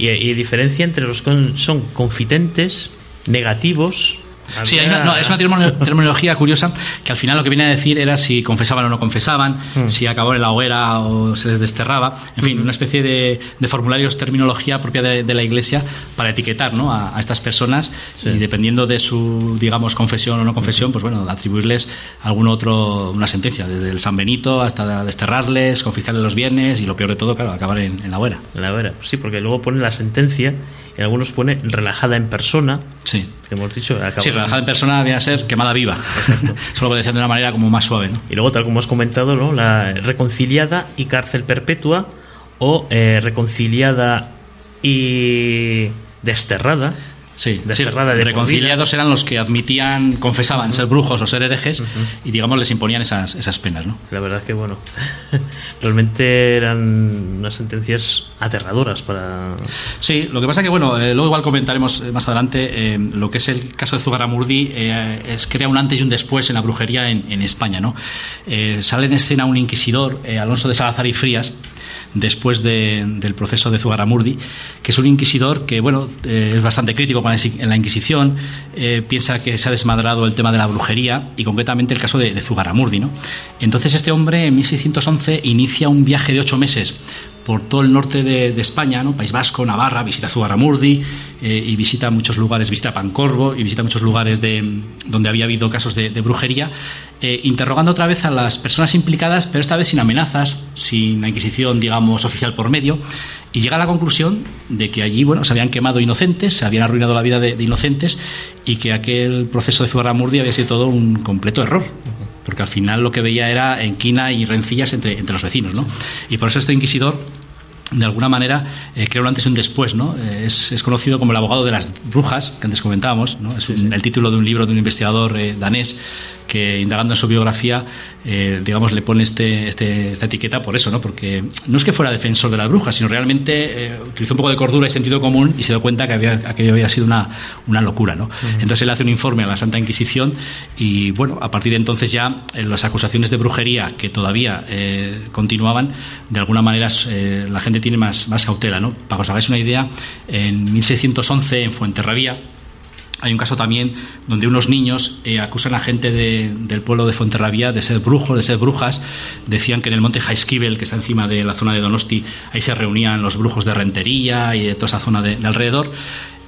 y, diferencia entre los que son confidentes, negativos, Sí, es una [laughs] terminología curiosa que al final lo que viene a decir era si confesaban o no confesaban, mm. si acabó en la hoguera o se les desterraba. En fin, una especie de, formularios, terminología propia de, la Iglesia para etiquetar ¿no? a, estas personas y dependiendo de su, digamos, confesión o no confesión, pues bueno, atribuirles algún otro, una sentencia, desde el San Benito hasta desterrarles, confiscarles los bienes y lo peor de todo, claro, acabar en, la hoguera. En la hoguera, sí, porque luego pone la sentencia y algunos pone relajada en persona. Sí. Que hemos dicho. Sí, relajada en persona viene a ser quemada viva. [laughs] Solo lo decir de una manera como más suave. ¿no? Y luego, tal como has comentado, ¿no? la reconciliada y cárcel perpetua o eh, reconciliada y desterrada Sí, de reconciliados eran los que admitían, confesaban ser brujos o ser herejes y, digamos, les imponían esas, esas penas, ¿no? La verdad que, bueno, [laughs] realmente eran unas sentencias aterradoras para... Sí, lo que pasa que, bueno, eh, luego igual comentaremos eh, más adelante eh, lo que es el caso de Zugaramurdi, es crea un antes y un después en la brujería en, en España, ¿no? sale en escena un inquisidor, Alonso de Salazar y Frías, después del proceso de Zugaramurdi, que es un inquisidor que bueno eh, es bastante crítico con la Inquisición, eh, piensa que se ha desmadrado el tema de la brujería y concretamente el caso de, de Zugaramurdi. ¿no? Entonces este hombre en 1611 inicia un viaje de ocho meses por todo el norte de, España, ¿no? País Vasco, Navarra, visita Zugarramurdi eh, y visita muchos lugares, visita Pancorvo y visita muchos lugares de, donde había habido casos de, brujería, eh, interrogando otra vez a las personas implicadas, pero esta vez sin amenazas, sin la Inquisición, digamos, oficial por medio, y llega a la conclusión de que allí, bueno, se habían quemado inocentes, se habían arruinado la vida de, inocentes y que aquel proceso de Zugarramurdi había sido todo un completo error porque al final lo que veía era enquina y rencillas entre, entre los vecinos, ¿no? Y por eso este inquisidor de alguna manera eh, crea un antes y un después, ¿no? Eh, es, es, conocido como el abogado de las brujas, que antes comentábamos, ¿no? Es el título de un libro de un investigador eh, danés que indagando en su biografía, eh, digamos, le pone este, este, esta etiqueta por eso, ¿no? Porque no es que fuera defensor de las brujas, sino realmente eh, utilizó un poco de cordura y sentido común y se dio cuenta que había, aquello había sido una, una locura, ¿no? Entonces él hace un informe a la Santa Inquisición y, bueno, a partir de entonces ya eh, las acusaciones de brujería que todavía continuaban, de alguna manera la gente tiene más, más cautela, ¿no? Para que os hagáis una idea, en 1611 en Fuenterrabía, hay un caso también donde unos niños eh, acusan a gente del pueblo de Fuenterrabía de ser brujos, de ser brujas. Decían que en el monte Jaisquivel, que está encima de la zona de Donosti, ahí se reunían los brujos de Rentería y de toda esa zona de alrededor.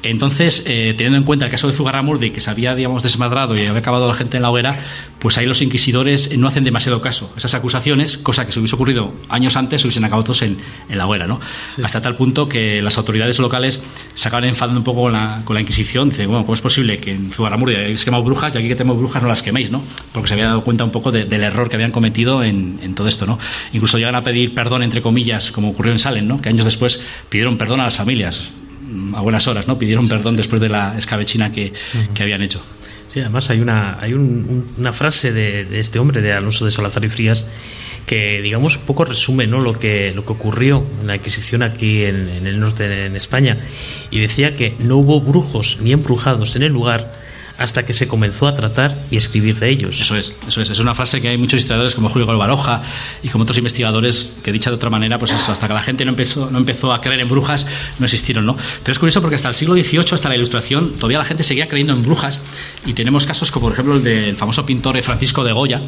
Entonces, eh, teniendo en cuenta el caso de Zugarramurdi, que se había, digamos, desmadrado y había acabado la gente en la hoguera, pues ahí los inquisidores no hacen demasiado caso esas acusaciones, cosa que si hubiese ocurrido años antes, se hubiesen acabado todos en, la hoguera, ¿no? Hasta tal punto que las autoridades locales se acaban enfadando un poco con la, con la Inquisición. Dicen, bueno, ¿cómo es posible que en Zugarramurdi hayáis quemado brujas y aquí que tenemos brujas no las queméis, ¿no? Porque se había dado cuenta un poco del error que habían cometido en, en, todo esto, ¿no? Incluso llegan a pedir perdón, entre comillas, como ocurrió en Salem, ¿no? Que años después pidieron perdón a las familias a buenas horas, ¿no? Pidieron perdón después de la escabechina que, habían hecho. Sí, además hay una, hay una frase de, este hombre, de Alonso de Salazar y Frías, que digamos un poco resume ¿no? lo, que, lo que ocurrió en la Inquisición aquí en, en el norte, en España. Y decía que no hubo brujos ni embrujados en el lugar hasta que se comenzó a tratar y escribir de ellos. Eso es, eso es. Es una frase que hay muchos historiadores como Julio Baroja y como otros investigadores que, dicha de otra manera, pues eso, hasta que la gente no empezó, no empezó a creer en brujas, no existieron, ¿no? Pero es curioso porque hasta el siglo XVIII, hasta la Ilustración, todavía la gente seguía creyendo en brujas y tenemos casos como, por ejemplo, el del famoso pintor Francisco de Goya,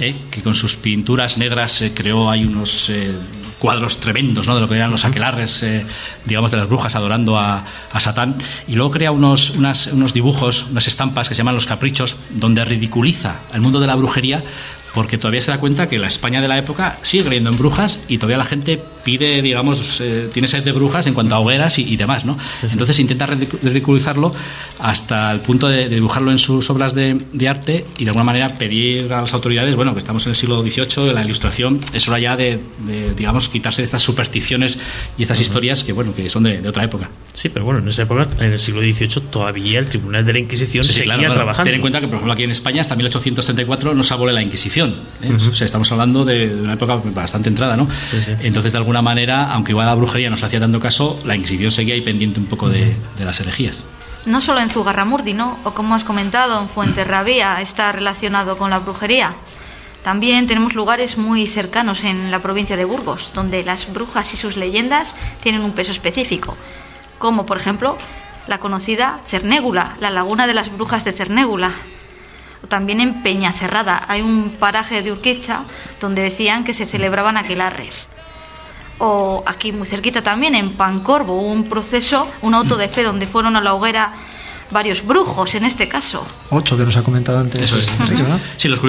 ¿eh? que con sus pinturas negras eh, creó hay unos eh, cuadros tremendos ¿no? de lo que eran los aquelarres, digamos, de las brujas adorando a, a Satán, y luego crea unos, unos dibujos, unas estampas que se llaman Los Caprichos, donde ridiculiza al mundo de la brujería porque todavía se da cuenta que la España de la época sigue creyendo en brujas y todavía la gente pide, digamos, eh, tiene sed de brujas en cuanto a hogueras y, demás, ¿no? Entonces intenta ridiculizarlo hasta el punto de, dibujarlo en sus obras de, arte y de alguna manera pedir a las autoridades, bueno, que estamos en el siglo XVIII, la ilustración es hora ya de, digamos, quitarse de estas supersticiones y estas historias que, bueno, que son de, otra época. Sí, pero bueno, en esa época, en el siglo XVIII, todavía el Tribunal de la Inquisición seguía trabajando. Ten en cuenta que, por ejemplo, aquí en España hasta 1834 no se abole la Inquisición. ¿Eh? O sea, estamos hablando de, una época bastante entrada, ¿no? Entonces, de alguna manera, aunque igual la brujería no se hacía dando caso, la Inquisición seguía ahí pendiente un poco de, las herejías. No solo en Zugarramurdi, ¿no? O como has comentado, en Fuenterrabía está relacionado con la brujería. También tenemos lugares muy cercanos en la provincia de Burgos, donde las brujas y sus leyendas tienen un peso específico, como por ejemplo la conocida Cernégula, la laguna de las brujas de Cernégula. O también en Peñacerrada hay un paraje de Urquiza donde decían que se celebraban aquelarres. O aquí muy cerquita también en Pancorbo un proceso, un auto de fe donde fueron a la hoguera varios brujos en este caso. Ocho que nos ha comentado antes. Sí, los,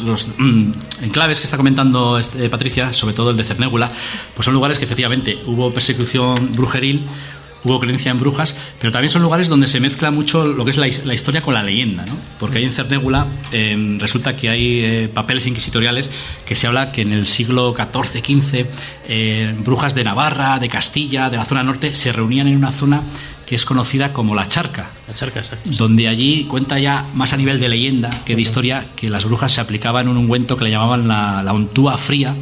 los, mm, enclaves que está comentando este, Patricia, sobre todo el de Cernégula, pues son lugares que efectivamente hubo persecución brujeril, hubo creencia en brujas, pero también son lugares donde se mezcla mucho lo que es la, historia con la leyenda, ¿no? Porque ahí en Cernégula em, resulta que hay eh, papeles inquisitoriales que se habla que en el siglo XIV, XV, eh, brujas de Navarra, de Castilla, de la zona norte, se reunían en una zona que es conocida como la charca. La charca, exacto. Donde allí cuenta ya más a nivel de leyenda que de historia que las brujas se aplicaban un ungüento que le llamaban la, la untúa fría,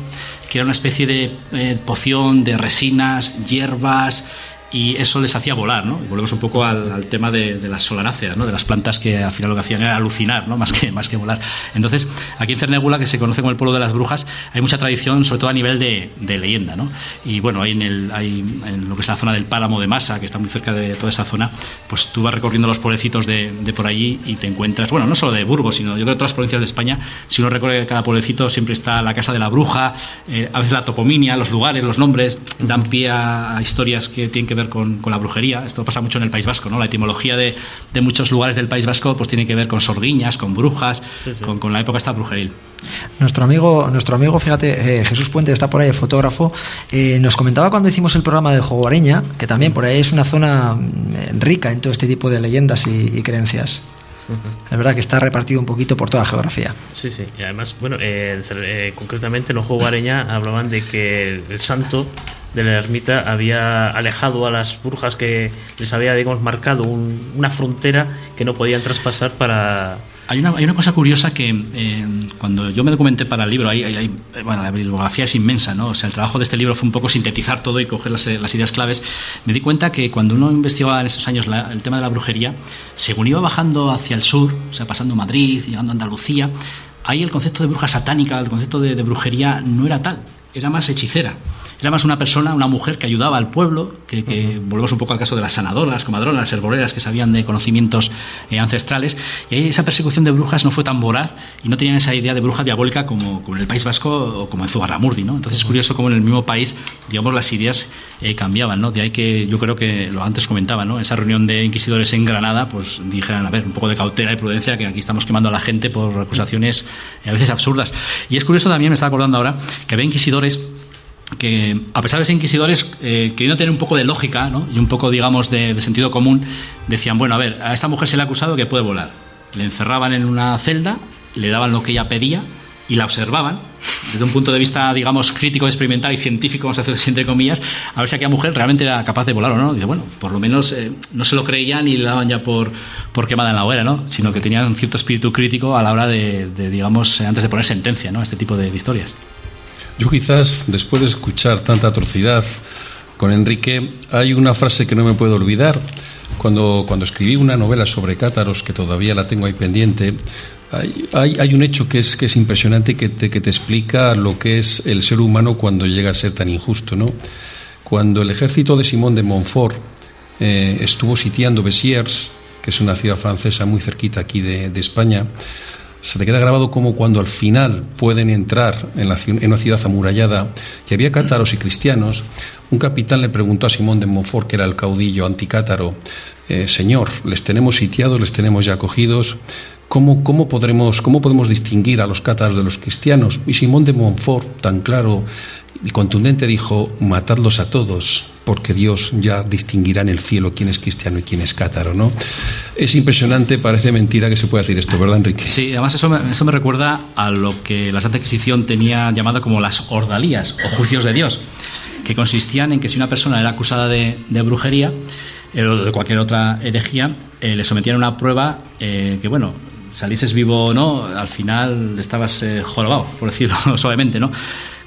que era una especie de eh, poción de resinas, hierbas, y eso les hacía volar, ¿no? Y volvemos un poco al, tema de, las solanáceas, ¿no? De las plantas que al final lo que hacían era alucinar, ¿no? [laughs] Más que, más que volar. Entonces, aquí en Cernégula, que se conoce como el pueblo de las brujas, hay mucha tradición, sobre todo a nivel de, leyenda, ¿no? Y bueno, hay en, el, en lo que es la zona del Páramo de Masa, que está muy cerca de toda esa zona, pues tú vas recorriendo los pueblecitos de, por allí y te encuentras, bueno, no solo de Burgos, sino yo creo de todas las provincias de España, si uno recorre cada pueblecito siempre está la casa de la bruja, eh, a veces la topominia, los lugares, los nombres, dan pie a historias que tienen que ver con, la brujería. Esto pasa mucho en el País Vasco, ¿no? La etimología de, de muchos lugares del País Vasco pues tiene que ver con sorguiñas, con brujas, Con, con, la época esta brujeril. Nuestro amigo, nuestro amigo fíjate, eh, Jesús Puente está por ahí, el fotógrafo, eh, nos comentaba cuando hicimos el programa de Joguareña, que también por ahí es una zona mm, rica en todo este tipo de leyendas y, creencias. Es verdad que está repartido un poquito por toda la geografía. Sí, sí. Y además, bueno, eh, concretamente en los Juegos hablaban de que el santo de la ermita había alejado a las brujas que les había, digamos, marcado una frontera que no podían traspasar para... Hay una, hay una cosa curiosa que eh, cuando yo me documenté para el libro, hay, hay, bueno, la bibliografía es inmensa, ¿no? O sea, el trabajo de este libro fue un poco sintetizar todo y coger las, las ideas claves. Me di cuenta que cuando uno investigaba en esos años el tema de la brujería, según iba bajando hacia el sur, o sea, pasando Madrid, llegando a Andalucía, ahí el concepto de bruja satánica, el concepto de brujería no era tal, era más hechicera. Era más una persona, una mujer que ayudaba al pueblo, que, volvemos un poco al caso de las sanadoras, las comadronas, las herboreras que sabían de conocimientos eh, ancestrales. Y esa persecución de brujas no fue tan voraz y no tenían esa idea de bruja diabólica como, como en el País Vasco o como en Zugarramurdi. ¿no? Entonces es curioso cómo en el mismo país, digamos, las ideas eh, cambiaban. ¿no? De ahí que yo creo que lo antes comentaba, ¿no? esa reunión de inquisidores en Granada, pues dijeran, a ver, un poco de cautela y prudencia, que aquí estamos quemando a la gente por acusaciones eh, a veces absurdas. Y es curioso también, me estaba acordando ahora, que había inquisidores que a pesar de ser inquisidores, eh, queriendo tener un poco de lógica y un poco, digamos, de, sentido común, decían, bueno, a ver, a esta mujer se le ha acusado que puede volar. Le encerraban en una celda, le daban lo que ella pedía y la observaban desde un punto de vista, digamos, crítico, experimental y científico, vamos a hacer entre comillas, a ver si aquella mujer realmente era capaz de volar o no. Dice, bueno, por lo menos eh, no se lo creían y le daban ya por, por quemada en la hoguera, ¿no? Sino que tenían un cierto espíritu crítico a la hora de, digamos, antes de poner sentencia, ¿no? Este tipo de historias. Yo quizás, después de escuchar tanta atrocidad con Enrique, hay una frase que no me puedo olvidar. Cuando, cuando escribí una novela sobre cátaros, que todavía la tengo ahí pendiente, hay, hay, un hecho que es, que es impresionante que te, que te explica lo que es el ser humano cuando llega a ser tan injusto. ¿no? Cuando el ejército de Simón de Montfort eh, estuvo sitiando Besiers, que es una ciudad francesa muy cerquita aquí de, de España, se te queda grabado como cuando al final pueden entrar en, una ciudad amurallada y había cátaros y cristianos, un capitán le preguntó a Simón de Montfort, que era el caudillo anticátaro, eh, Señor, les tenemos sitiados, les tenemos ya acogidos, ¿Cómo, cómo, podremos, ¿Cómo podemos distinguir a los cátaros de los cristianos? Y Simón de Montfort, tan claro y contundente, dijo, matadlos a todos, porque Dios ya distinguirá en el cielo quién es cristiano y quién es cátaro. ¿no? Es impresionante, parece mentira que se pueda decir esto, ¿verdad, Enrique? Sí, además eso me, eso me recuerda a lo que la Santa Inquisición tenía llamado como las ordalías o juicios de Dios, que consistían en que si una persona era acusada de, brujería, eh, o de cualquier otra herejía, eh, le sometían a una prueba eh, que, bueno, salieses vivo o no, al final estabas jorobado, por decirlo [laughs] suavemente, ¿no?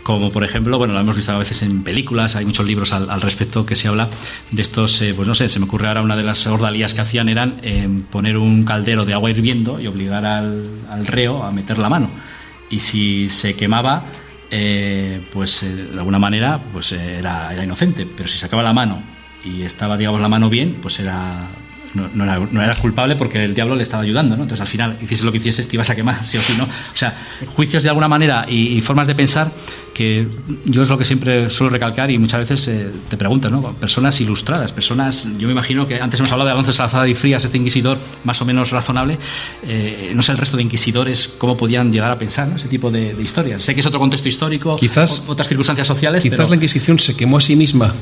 Como por ejemplo, bueno, lo hemos visto a veces en películas, hay muchos libros al, respecto que se habla de estos, eh, pues no sé, se me ocurre ahora una de las ordalías que hacían eran eh, poner un caldero de agua hirviendo y obligar al, al reo a meter la mano. Y si se quemaba, eh, pues eh, de alguna manera pues eh, era, era inocente, pero si sacaba la mano y estaba, digamos, la mano bien, pues era no, no, era, no, era, culpable porque el diablo le estaba ayudando, ¿no? Entonces al final, hiciese lo que hicieses, te ibas a quemar, [laughs] sí o sí, ¿no? O sea, juicios de alguna manera y, y formas de pensar que yo es lo que siempre suelo recalcar y muchas veces eh, te preguntas, ¿no? Personas ilustradas, personas, yo me imagino que antes hemos hablado de Alonso Salazar y Frías, este inquisidor más o menos razonable, eh, no sé el resto de inquisidores cómo podían llegar a pensar ¿no? ese tipo de, de, historias. Sé que es otro contexto histórico, quizás, otras circunstancias sociales. Quizás pero... la Inquisición se quemó a sí misma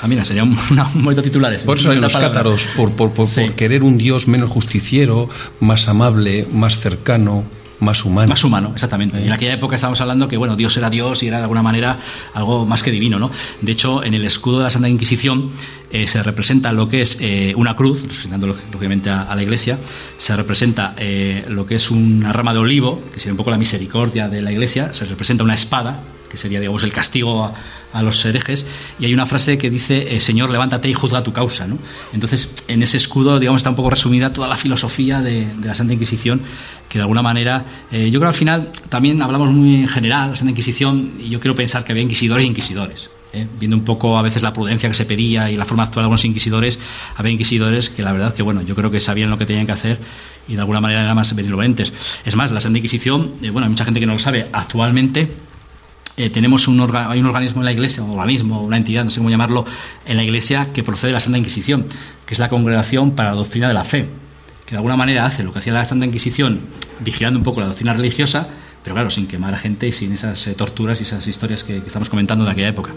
Ah, mira, sería un, [laughs] bonito titulares. Por eso hay los cátaros, por, por, por, sí. por, querer un Dios menos justiciero, más amable, más cercano, más humano. Más humano, exactamente. Eh. En aquella época estábamos hablando que, bueno, Dios era Dios y era de alguna manera algo más que divino, ¿no? De hecho, en el escudo de la Santa Inquisición eh, se representa lo que es eh, una cruz, representando lógicamente a, a, la iglesia, se representa eh, lo que es una rama de olivo, que sería un poco la misericordia de la iglesia, se representa una espada, que sería, digamos, el castigo a, los herejes, y hay una frase que dice, eh, Señor, levántate y juzga tu causa. ¿no? Entonces, en ese escudo, digamos, está un poco resumida toda la filosofía de, la Santa Inquisición, que de alguna manera, eh, yo creo al final también hablamos muy en general, la Santa Inquisición, y yo quiero pensar que había inquisidores e inquisidores. ¿eh? viendo un poco a veces la prudencia que se pedía y la forma actual de algunos inquisidores, había inquisidores que la verdad que, bueno, yo creo que sabían lo que tenían que hacer y de alguna manera eran más benevolentes. Es más, la Santa Inquisición, bueno, hay mucha gente que no lo sabe, actualmente eh, tenemos un hay un organismo en la Iglesia, un organismo, una entidad, no sé cómo llamarlo, en la Iglesia que procede de la Santa Inquisición, que es la Congregación para la Doctrina de la Fe, que de alguna manera hace lo que hacía la Santa Inquisición, vigilando un poco la doctrina religiosa, pero claro, sin quemar a gente y sin esas eh, torturas y esas historias que, estamos comentando de aquella época.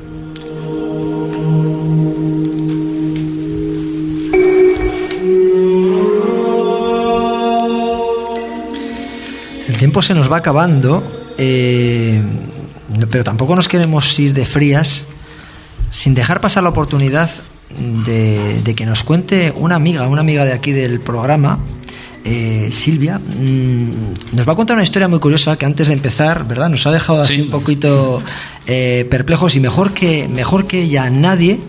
El tiempo se nos va acabando. Eh, pero tampoco nos queremos ir de frías sin dejar pasar la oportunidad de, de que nos cuente una amiga, una amiga de aquí del programa, eh, Silvia, mmm, nos va a contar una historia muy curiosa que antes de empezar, ¿verdad? Nos ha dejado así sí, un poquito eh, perplejos y mejor que, mejor que ya nadie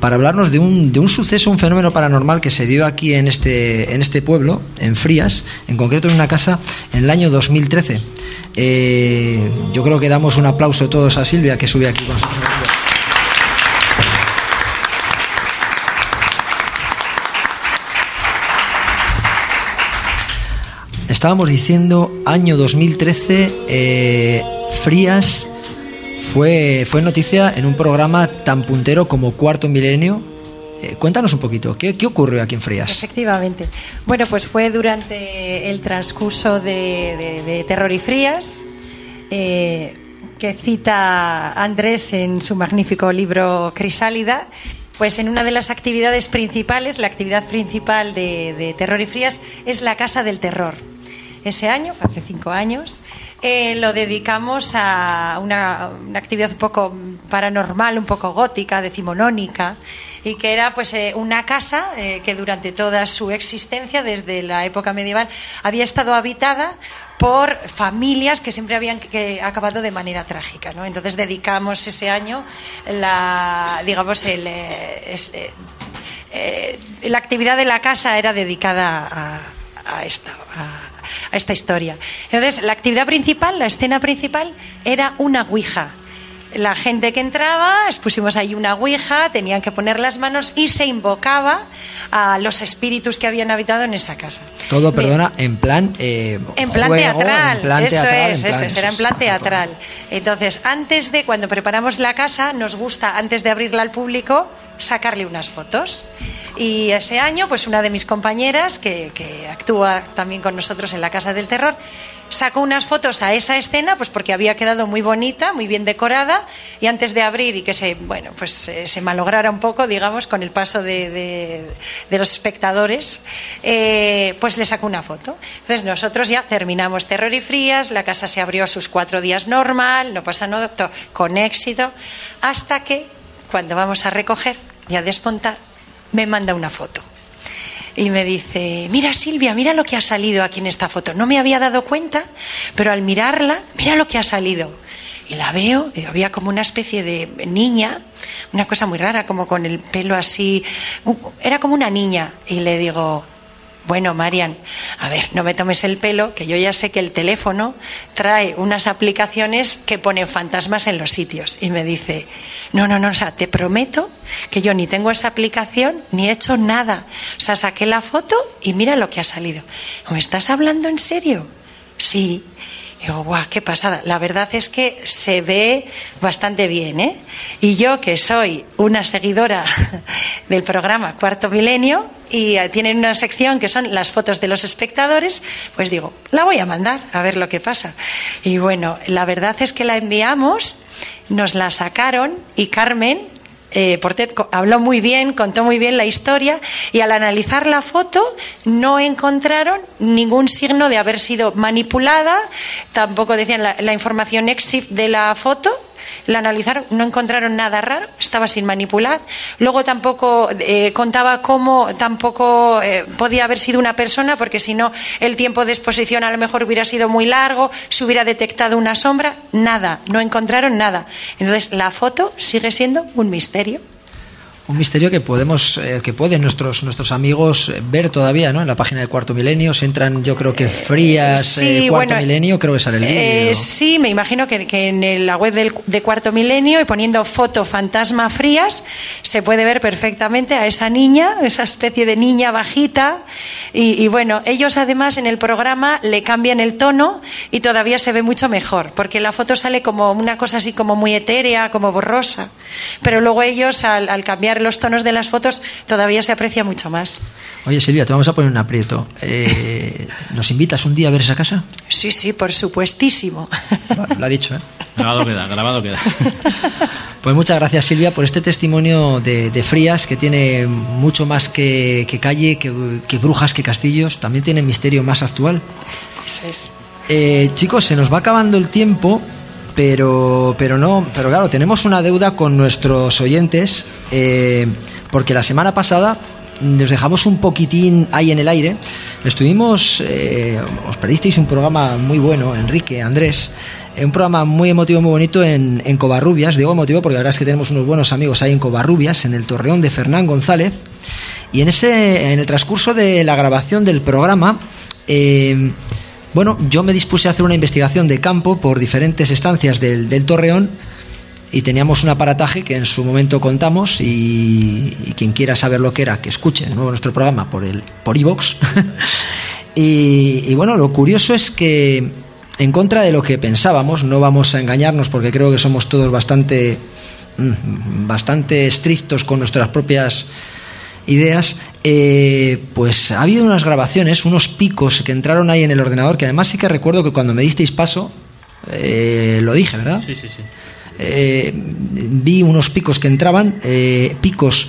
para hablarnos de un, de un suceso, un fenómeno paranormal que se dio aquí en este, en este pueblo, en Frías, en concreto en una casa en el año 2013. Eh, yo creo que damos un aplauso todos a Silvia que sube aquí con nosotros. Estábamos diciendo año 2013, eh, Frías fue, fue noticia en un programa tan puntero como Cuarto Milenio. Eh, cuéntanos un poquito, ¿qué, ¿qué, ocurrió aquí en Frías? Efectivamente. Bueno, pues fue durante el transcurso de, Terror y Frías, eh, que cita Andrés en su magnífico libro Crisálida. Pues en una de las actividades principales, la actividad principal de, de Terror y Frías es la Casa del Terror. Ese año, hace cinco años, eh, lo dedicamos a una, actividad un poco paranormal, un poco gótica, decimonónica, y que era pues eh, una casa eh, que durante toda su existencia, desde la época medieval, había estado habitada por familias que siempre habían que, acabado de manera trágica. Entonces dedicamos ese año la, digamos, el, la actividad de la casa era dedicada a, a esta. A, a esta historia. Entonces, la actividad principal, la escena principal, era una ouija. la gente que entraba, pusimos ahí una ouija, tenían que poner las manos y se invocaba a los espíritus que habían habitado en esa casa. Todo, perdona, en plan... Eh, en plan teatral, eso es, eso es, era en plan teatral. Entonces, antes de, cuando preparamos la casa, nos gusta, antes de abrirla al público, sacarle unas fotos. Y ese año, pues una de mis compañeras, que, actúa también con nosotros en la Casa del Terror, sacó unas fotos a esa escena, pues porque había quedado muy bonita, muy bien decorada, y antes de abrir y que se, bueno, pues se malograra un poco, digamos, con el paso de, de, los espectadores, eh, pues le sacó una foto. Entonces nosotros ya terminamos Terror y Frías, la casa se abrió sus cuatro días normal, no pasa nada, con éxito, hasta que cuando vamos a recoger y a despontar, me manda una foto. Y me dice, mira Silvia, mira lo que ha salido aquí en esta foto. No me había dado cuenta, pero al mirarla, mira lo que ha salido. Y la veo, y había como una especie de niña, una cosa muy rara, como con el pelo así, era como una niña. Y le digo, bueno, Marian, a ver, no me tomes el pelo, que yo ya sé que el teléfono trae unas aplicaciones que ponen fantasmas en los sitios. Y me dice, no, no, no, o sea, te prometo que yo ni tengo esa aplicación ni he hecho nada. O sea, saqué la foto y mira lo que ha salido. ¿Me estás hablando en serio? Sí. Digo, guau, qué pasada. La verdad es que se ve bastante bien, ¿eh? Y yo, que soy una seguidora [laughs] del programa Cuarto Milenio, y eh, tienen una sección que son las fotos de los espectadores, pues digo, la voy a mandar a ver lo que pasa. Y bueno, la verdad es que la enviamos, nos la sacaron y Carmen eh, Portet habló muy bien, contó muy bien la historia y al analizar la foto no encontraron ningún signo de haber sido manipulada, tampoco decían la, información EXIF de la foto la analizaron, no encontraron nada raro, estaba sin manipular. Luego tampoco eh, contaba cómo tampoco eh, podía haber sido una persona, porque si no, el tiempo de exposición a lo mejor hubiera sido muy largo, se hubiera detectado una sombra, nada, no encontraron nada. Entonces, la foto sigue siendo un misterio un misterio que podemos eh, que pueden nuestros nuestros amigos ver todavía no en la página de cuarto milenio. Se entran yo creo que frías eh, cuarto milenio creo que sale el eh, sí me imagino que, en la web del, de cuarto milenio y poniendo foto fantasma frías se puede ver perfectamente a esa niña esa especie de niña bajita. Y, y bueno ellos además en el programa le cambian el tono y todavía se ve mucho mejor porque la foto sale como una cosa así como muy etérea como borrosa. Pero luego ellos al, al cambiar los tonos de las fotos todavía se aprecia mucho más. Oye Silvia, te vamos a poner un aprieto. Eh, ¿Nos invitas un día a ver esa casa? Sí, sí, por supuestísimo. Lo, ha dicho, ¿eh? Grabado queda, grabado queda. [laughs] Pues muchas gracias Silvia por este testimonio de, Frías que tiene mucho más que, calle, que, brujas, que castillos. También tiene misterio más actual. Eso es. Eh, chicos, se nos va acabando el tiempo pero, pero no, pero claro, tenemos una deuda con nuestros oyentes, eh, porque la semana pasada nos dejamos un poquitín ahí en el aire. Estuvimos, eh, os perdisteis un programa muy bueno, Enrique, Andrés, eh, un programa muy emotivo, muy bonito en, en Covarrubias. Digo emotivo porque la verdad es que tenemos unos buenos amigos ahí en Covarrubias, en el Torreón de Fernán González. Y en ese, en el transcurso de la grabación del programa, bueno, yo me dispuse a hacer una investigación de campo por diferentes estancias del, Torreón y teníamos un aparataje que en su momento contamos y, quien quiera saber lo que era, que escuche de nuevo nuestro programa por el por iVox. [laughs] y, bueno, lo curioso es que en contra de lo que pensábamos, no vamos a engañarnos porque creo que somos todos bastante mm, bastante estrictos con nuestras propias ideas, eh, pues ha habido unas grabaciones, unos picos que entraron ahí en el ordenador, que además sí que recuerdo que cuando me disteis paso, eh, lo dije, ¿verdad? Sí, sí, sí. Eh, vi unos picos que entraban, picos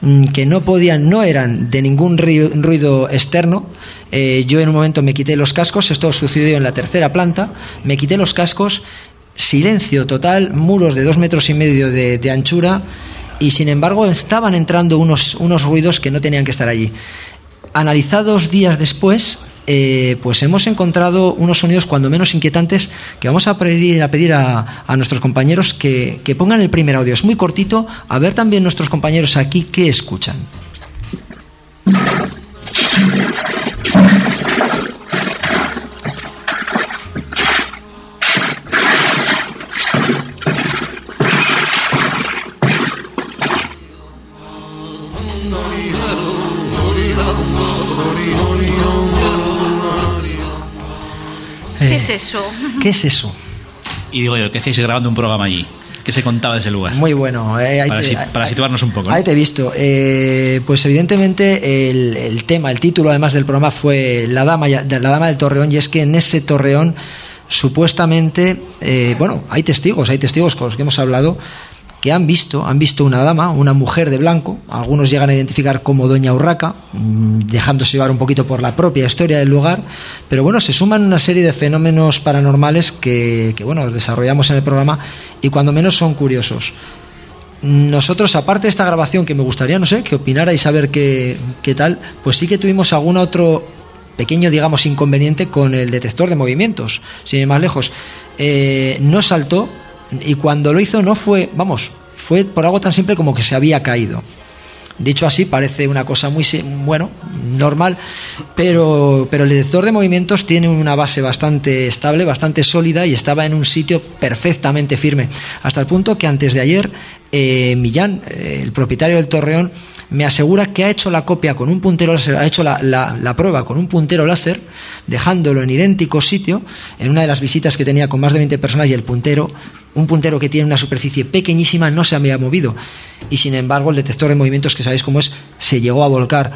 mm, que no podían, no eran de ningún ruido externo. yo en un momento me quité los cascos, esto sucedió en la tercera planta, me quité los cascos, silencio total, muros de dos metros y medio de anchura y sin embargo estaban entrando unos, unos ruidos que no tenían que estar allí. Analizados días después, eh, pues hemos encontrado unos sonidos cuando menos inquietantes que vamos a pedir a, pedir a, a nuestros compañeros que, que pongan el primer audio. Es muy cortito, a ver también nuestros compañeros aquí qué escuchan. Es eso? ¿Qué es eso? Y digo yo, ¿qué hacéis grabando un programa allí? ¿Qué se contaba de ese lugar? Muy bueno. eh, ahí para, te- si- para situarnos un poco. ¿no? Ahí te he visto. Eh, pues evidentemente el, el tema, el título además del programa fue La Dama, la Dama del Torreón y es que en ese Torreón supuestamente, eh, bueno, hay testigos, hay testigos con los que hemos hablado que han visto, han visto una dama, una mujer de blanco, algunos llegan a identificar como Doña Urraca, mm, dejándose llevar un poquito por la propia historia del lugar, pero bueno, se suman una serie de fenómenos paranormales que, que bueno, desarrollamos en el programa y cuando menos son curiosos. Nosotros, aparte de esta grabación, que me gustaría, no sé, que opinarais a ver qué, qué tal, pues sí que tuvimos algún otro pequeño, digamos, inconveniente con el detector de movimientos, sin ir más lejos. Eh, no saltó y cuando lo hizo no fue, vamos, fue por algo tan simple como que se había caído. Dicho así, parece una cosa muy, bueno, normal, pero, pero el detector de movimientos tiene una base bastante estable, bastante sólida y estaba en un sitio perfectamente firme. Hasta el punto que antes de ayer, eh, Millán, eh, el propietario del Torreón, me asegura que ha hecho la copia con un puntero láser, ha hecho la, la- la prueba con un puntero láser, dejándolo en idéntico sitio, en una de las visitas que tenía con más de 20 personas y el puntero, un puntero que tiene una superficie pequeñísima, no se había movido. Y sin embargo, el detector de movimientos, que sabéis cómo es, se llegó a volcar.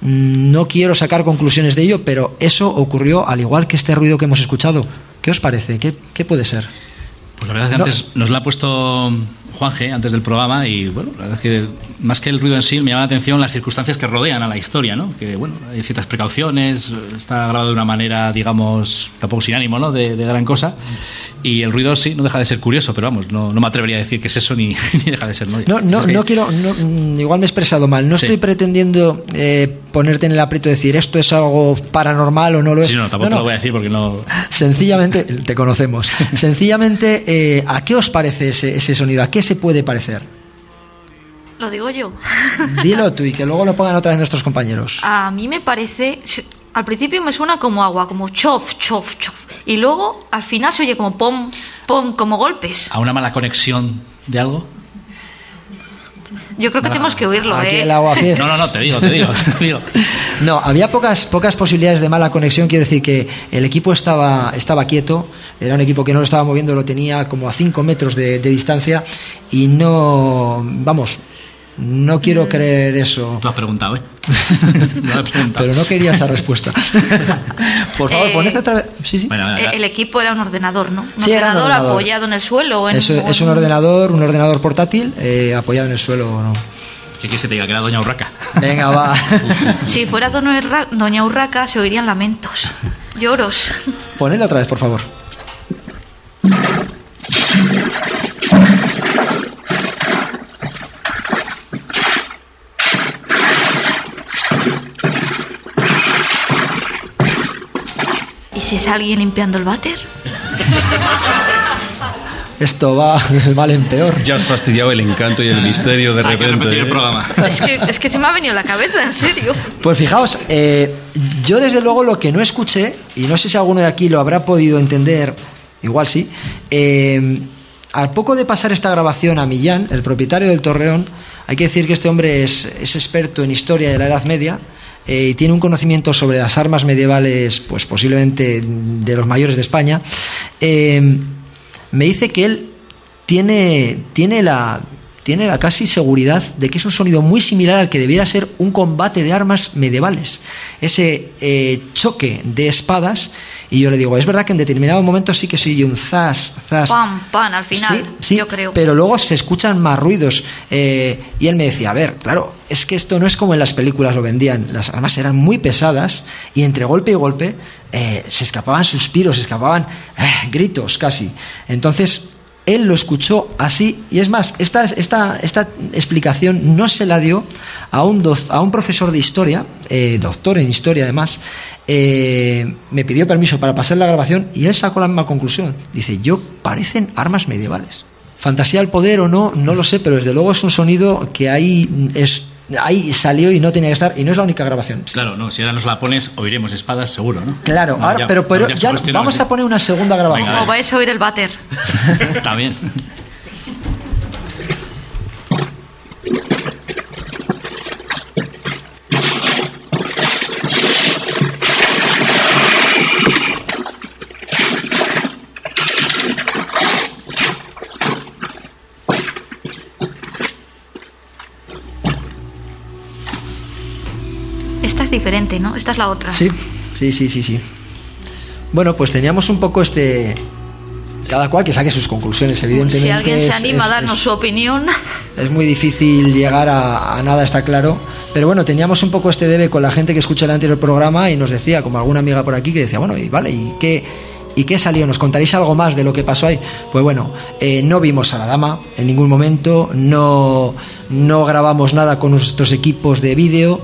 Mm, No quiero sacar conclusiones de ello, pero eso ocurrió al igual que este ruido que hemos escuchado. ¿Qué os parece? ¿Qué, qué puede ser? Pues la verdad es que No. antes nos lo ha puesto Juanje antes del programa y bueno, la verdad es que más que el ruido en sí me llama la atención las circunstancias que rodean a la historia, ¿no? Que bueno, hay ciertas precauciones, está grabado de una manera, digamos, tampoco sin ánimo, ¿no? De, de gran cosa y el ruido sí, no deja de ser curioso, pero vamos, no, no me atrevería a decir que es eso ni, [laughs] ni deja de ser, ¿no? No, no, Es que- no quiero, no, mm, igual me he expresado mal. No Sí. estoy pretendiendo eh, ponerte en el aprieto de decir esto es algo paranormal o no lo es. Sí, no, tampoco te lo voy a decir porque no... Sencillamente, te conocemos. [laughs] Sencillamente, eh, ¿a qué os parece ese, ese sonido? ¿A qué se puede parecer? Lo digo yo. [laughs] Dilo tú y que luego lo pongan otra vez nuestros compañeros. A mí me parece. Al principio me suena como agua, como chof, chof, chof. Y luego al final se oye como pom, pom, como golpes. ¿A una mala conexión de algo? Yo creo que tenemos que oírlo, Aquí ¿eh? el agua. No, no, no, te digo, te digo, te [laughs] digo. No, había pocas, pocas posibilidades de mala conexión. Quiero decir que el equipo estaba, estaba quieto. Era un equipo que no lo estaba moviendo, lo tenía como a 5 metros de, de distancia. Y no. Vamos, no quiero creer eso. Tú has preguntado, ¿eh? [laughs] No preguntado. Pero no quería esa respuesta. [laughs] Por favor, Eh, poned otra vez. Sí, sí. Bueno, Eh, El equipo era un ordenador, ¿no? Un Sí, era un ordenador, ordenador. apoyado en el suelo. En, Eso es un ordenador, un ordenador portátil eh, apoyado en el suelo. ¿no? ¿Qué quieres que te diga? Que era Doña Urraca. Venga, va. [laughs] Si fuera Doña Urra- Doña Urraca, se oirían lamentos, lloros. Ponedlo otra vez, por favor. ¿Y si es alguien limpiando el váter? Esto va [laughs] de mal en peor. Ya has fastidiado el encanto y el misterio de Hay que repente. repetir el ¿eh? programa. Es que, es que se me ha venido a la cabeza, en serio. Pues fijaos, eh, yo desde luego lo que no escuché, y no sé si alguno de aquí lo habrá podido entender, igual sí, eh, al poco de pasar esta grabación a Millán, el propietario del Torreón, hay que decir que este hombre es, es experto en historia de la Edad Media eh, y tiene un conocimiento sobre las armas medievales, pues posiblemente de los mayores de España. Eh, me dice que él tiene, tiene la tiene la casi seguridad de que es un sonido muy similar al que debiera ser un combate de armas medievales. Ese choque de espadas, y yo le digo, es verdad que en determinados momentos sí que se oye un zas, zas. Pam, pam, al final, Sí, sí, yo creo. Pero luego se escuchan más ruidos. eh, y él me decía, a ver, claro, es que esto no es como en las películas lo vendían. Las armas eran muy pesadas y entre golpe y golpe eh, se escapaban suspiros, se escapaban eh, gritos casi. Entonces, él lo escuchó así y es más, esta, esta, esta explicación no se la dio a un, doc- a un profesor de historia, eh, doctor en historia además, eh, me pidió permiso para pasar la grabación y él sacó la misma conclusión. Dice, yo parecen armas medievales. Fantasía al poder o no, no lo sé, pero desde luego es un sonido que ahí, es, ahí salió y no tenía que estar y no es la única grabación. Claro, no, si ahora nos la pones, oiremos espadas seguro, ¿no? Claro, No, ahora, ya- pero, pero ya ya vamos a poner una segunda grabación. Venga, vais a oír el váter. [laughs] Está diferente, ¿no? Esta es la otra. Sí, sí, sí, sí, sí. Bueno, pues teníamos un poco este... Cada cual que saque sus conclusiones, evidentemente. Si alguien se es- anima es- a darnos es- su opinión. [laughs] Es muy difícil llegar a, a nada, está claro. Pero bueno, teníamos un poco este debe con la gente que escucha el anterior programa y nos decía, como alguna amiga por aquí, que decía, bueno, y vale, ¿y qué, ¿y qué salió? ¿Nos contaréis algo más de lo que pasó ahí? Pues bueno, eh, no vimos a la dama en ningún momento, no, no grabamos nada con nuestros equipos de vídeo.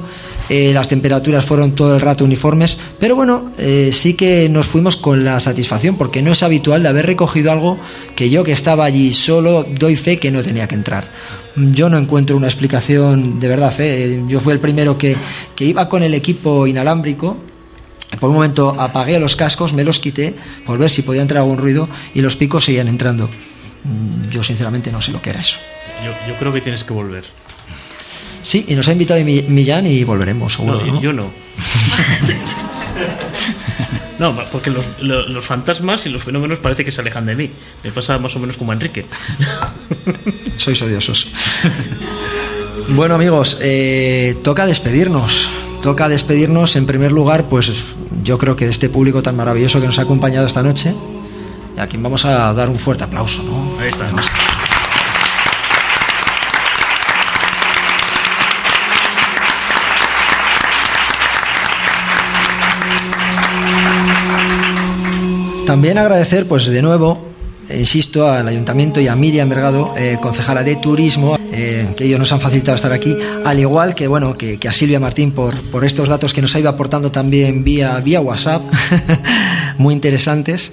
Eh, las temperaturas fueron todo el rato uniformes, pero bueno, eh, sí que nos fuimos con la satisfacción, porque no es habitual de haber recogido algo que yo que estaba allí solo doy fe que no tenía que entrar. Yo no encuentro una explicación de verdad. ¿eh? Yo fui el primero que, que iba con el equipo inalámbrico. Por un momento apagué los cascos, me los quité por ver si podía entrar algún ruido y los picos seguían entrando. Mm, Yo sinceramente no sé lo que era eso. Yo, yo creo que tienes que volver. Sí, y nos ha invitado Mi- Millán y volveremos, seguro. No, ¿no? yo no. [laughs] No, porque los, lo- los fantasmas y los fenómenos parece que se alejan de mí. Me pasa más o menos como a Enrique. [laughs] Sois odiosos. bueno, amigos, eh, toca despedirnos. Toca despedirnos en primer lugar, pues yo creo que de este público tan maravilloso que nos ha acompañado esta noche, a quien vamos a dar un fuerte aplauso, ¿no? Ahí está. También agradecer, pues de nuevo, eh, insisto, al Ayuntamiento y a Miriam Mergado, eh, concejala de Turismo, eh, que ellos nos han facilitado estar aquí, al igual que, bueno, que, que a Silvia Martín por, por estos datos que nos ha ido aportando también vía, vía WhatsApp, [laughs] muy interesantes.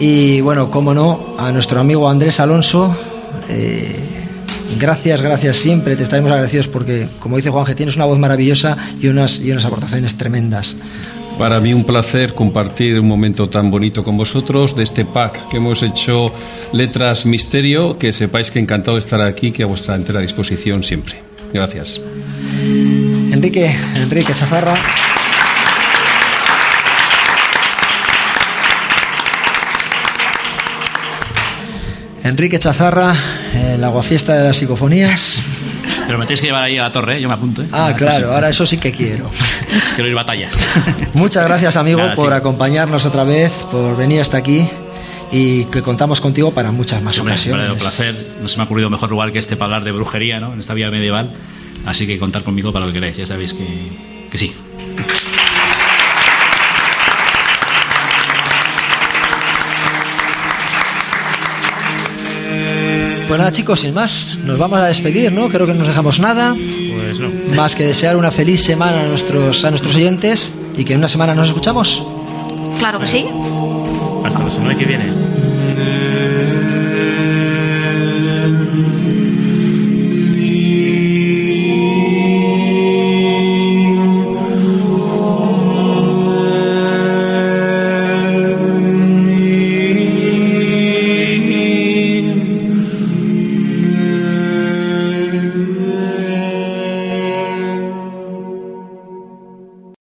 Y bueno, como no, a nuestro amigo Andrés Alonso, gracias, gracias siempre, te estaremos agradecidos porque, como dice Juanje, tienes una voz maravillosa y unas, y unas aportaciones tremendas. Para mí un placer compartir un momento tan bonito con vosotros de este pack que hemos hecho Letras Misterio, que sepáis que encantado de estar aquí, que a vuestra entera disposición siempre. Gracias. Enrique, Enrique Chazarra. Enrique Chazarra, el aguafiesta de las psicofonías. Pero me tenéis que llevar ahí a la torre, ¿eh? yo me apunto. ¿eh? Ah, claro, ahora eso sí que quiero. [laughs] Quiero ir batallas. [laughs] Muchas gracias, amigo, Nada, por sí. acompañarnos otra vez, por venir hasta aquí y que contamos contigo para muchas más Sí, ocasiones. un placer. No se me ha ocurrido mejor lugar que este para hablar de brujería, ¿no? En esta vía medieval. Así que contar conmigo para lo que queráis. Ya sabéis que, que sí. Pues nada, chicos, sin más, nos vamos a despedir, ¿no? Creo que no nos dejamos nada. Pues no. Más que desear una feliz semana a nuestros, a nuestros oyentes y que en una semana nos escuchamos. Claro que sí. Hasta la semana que viene.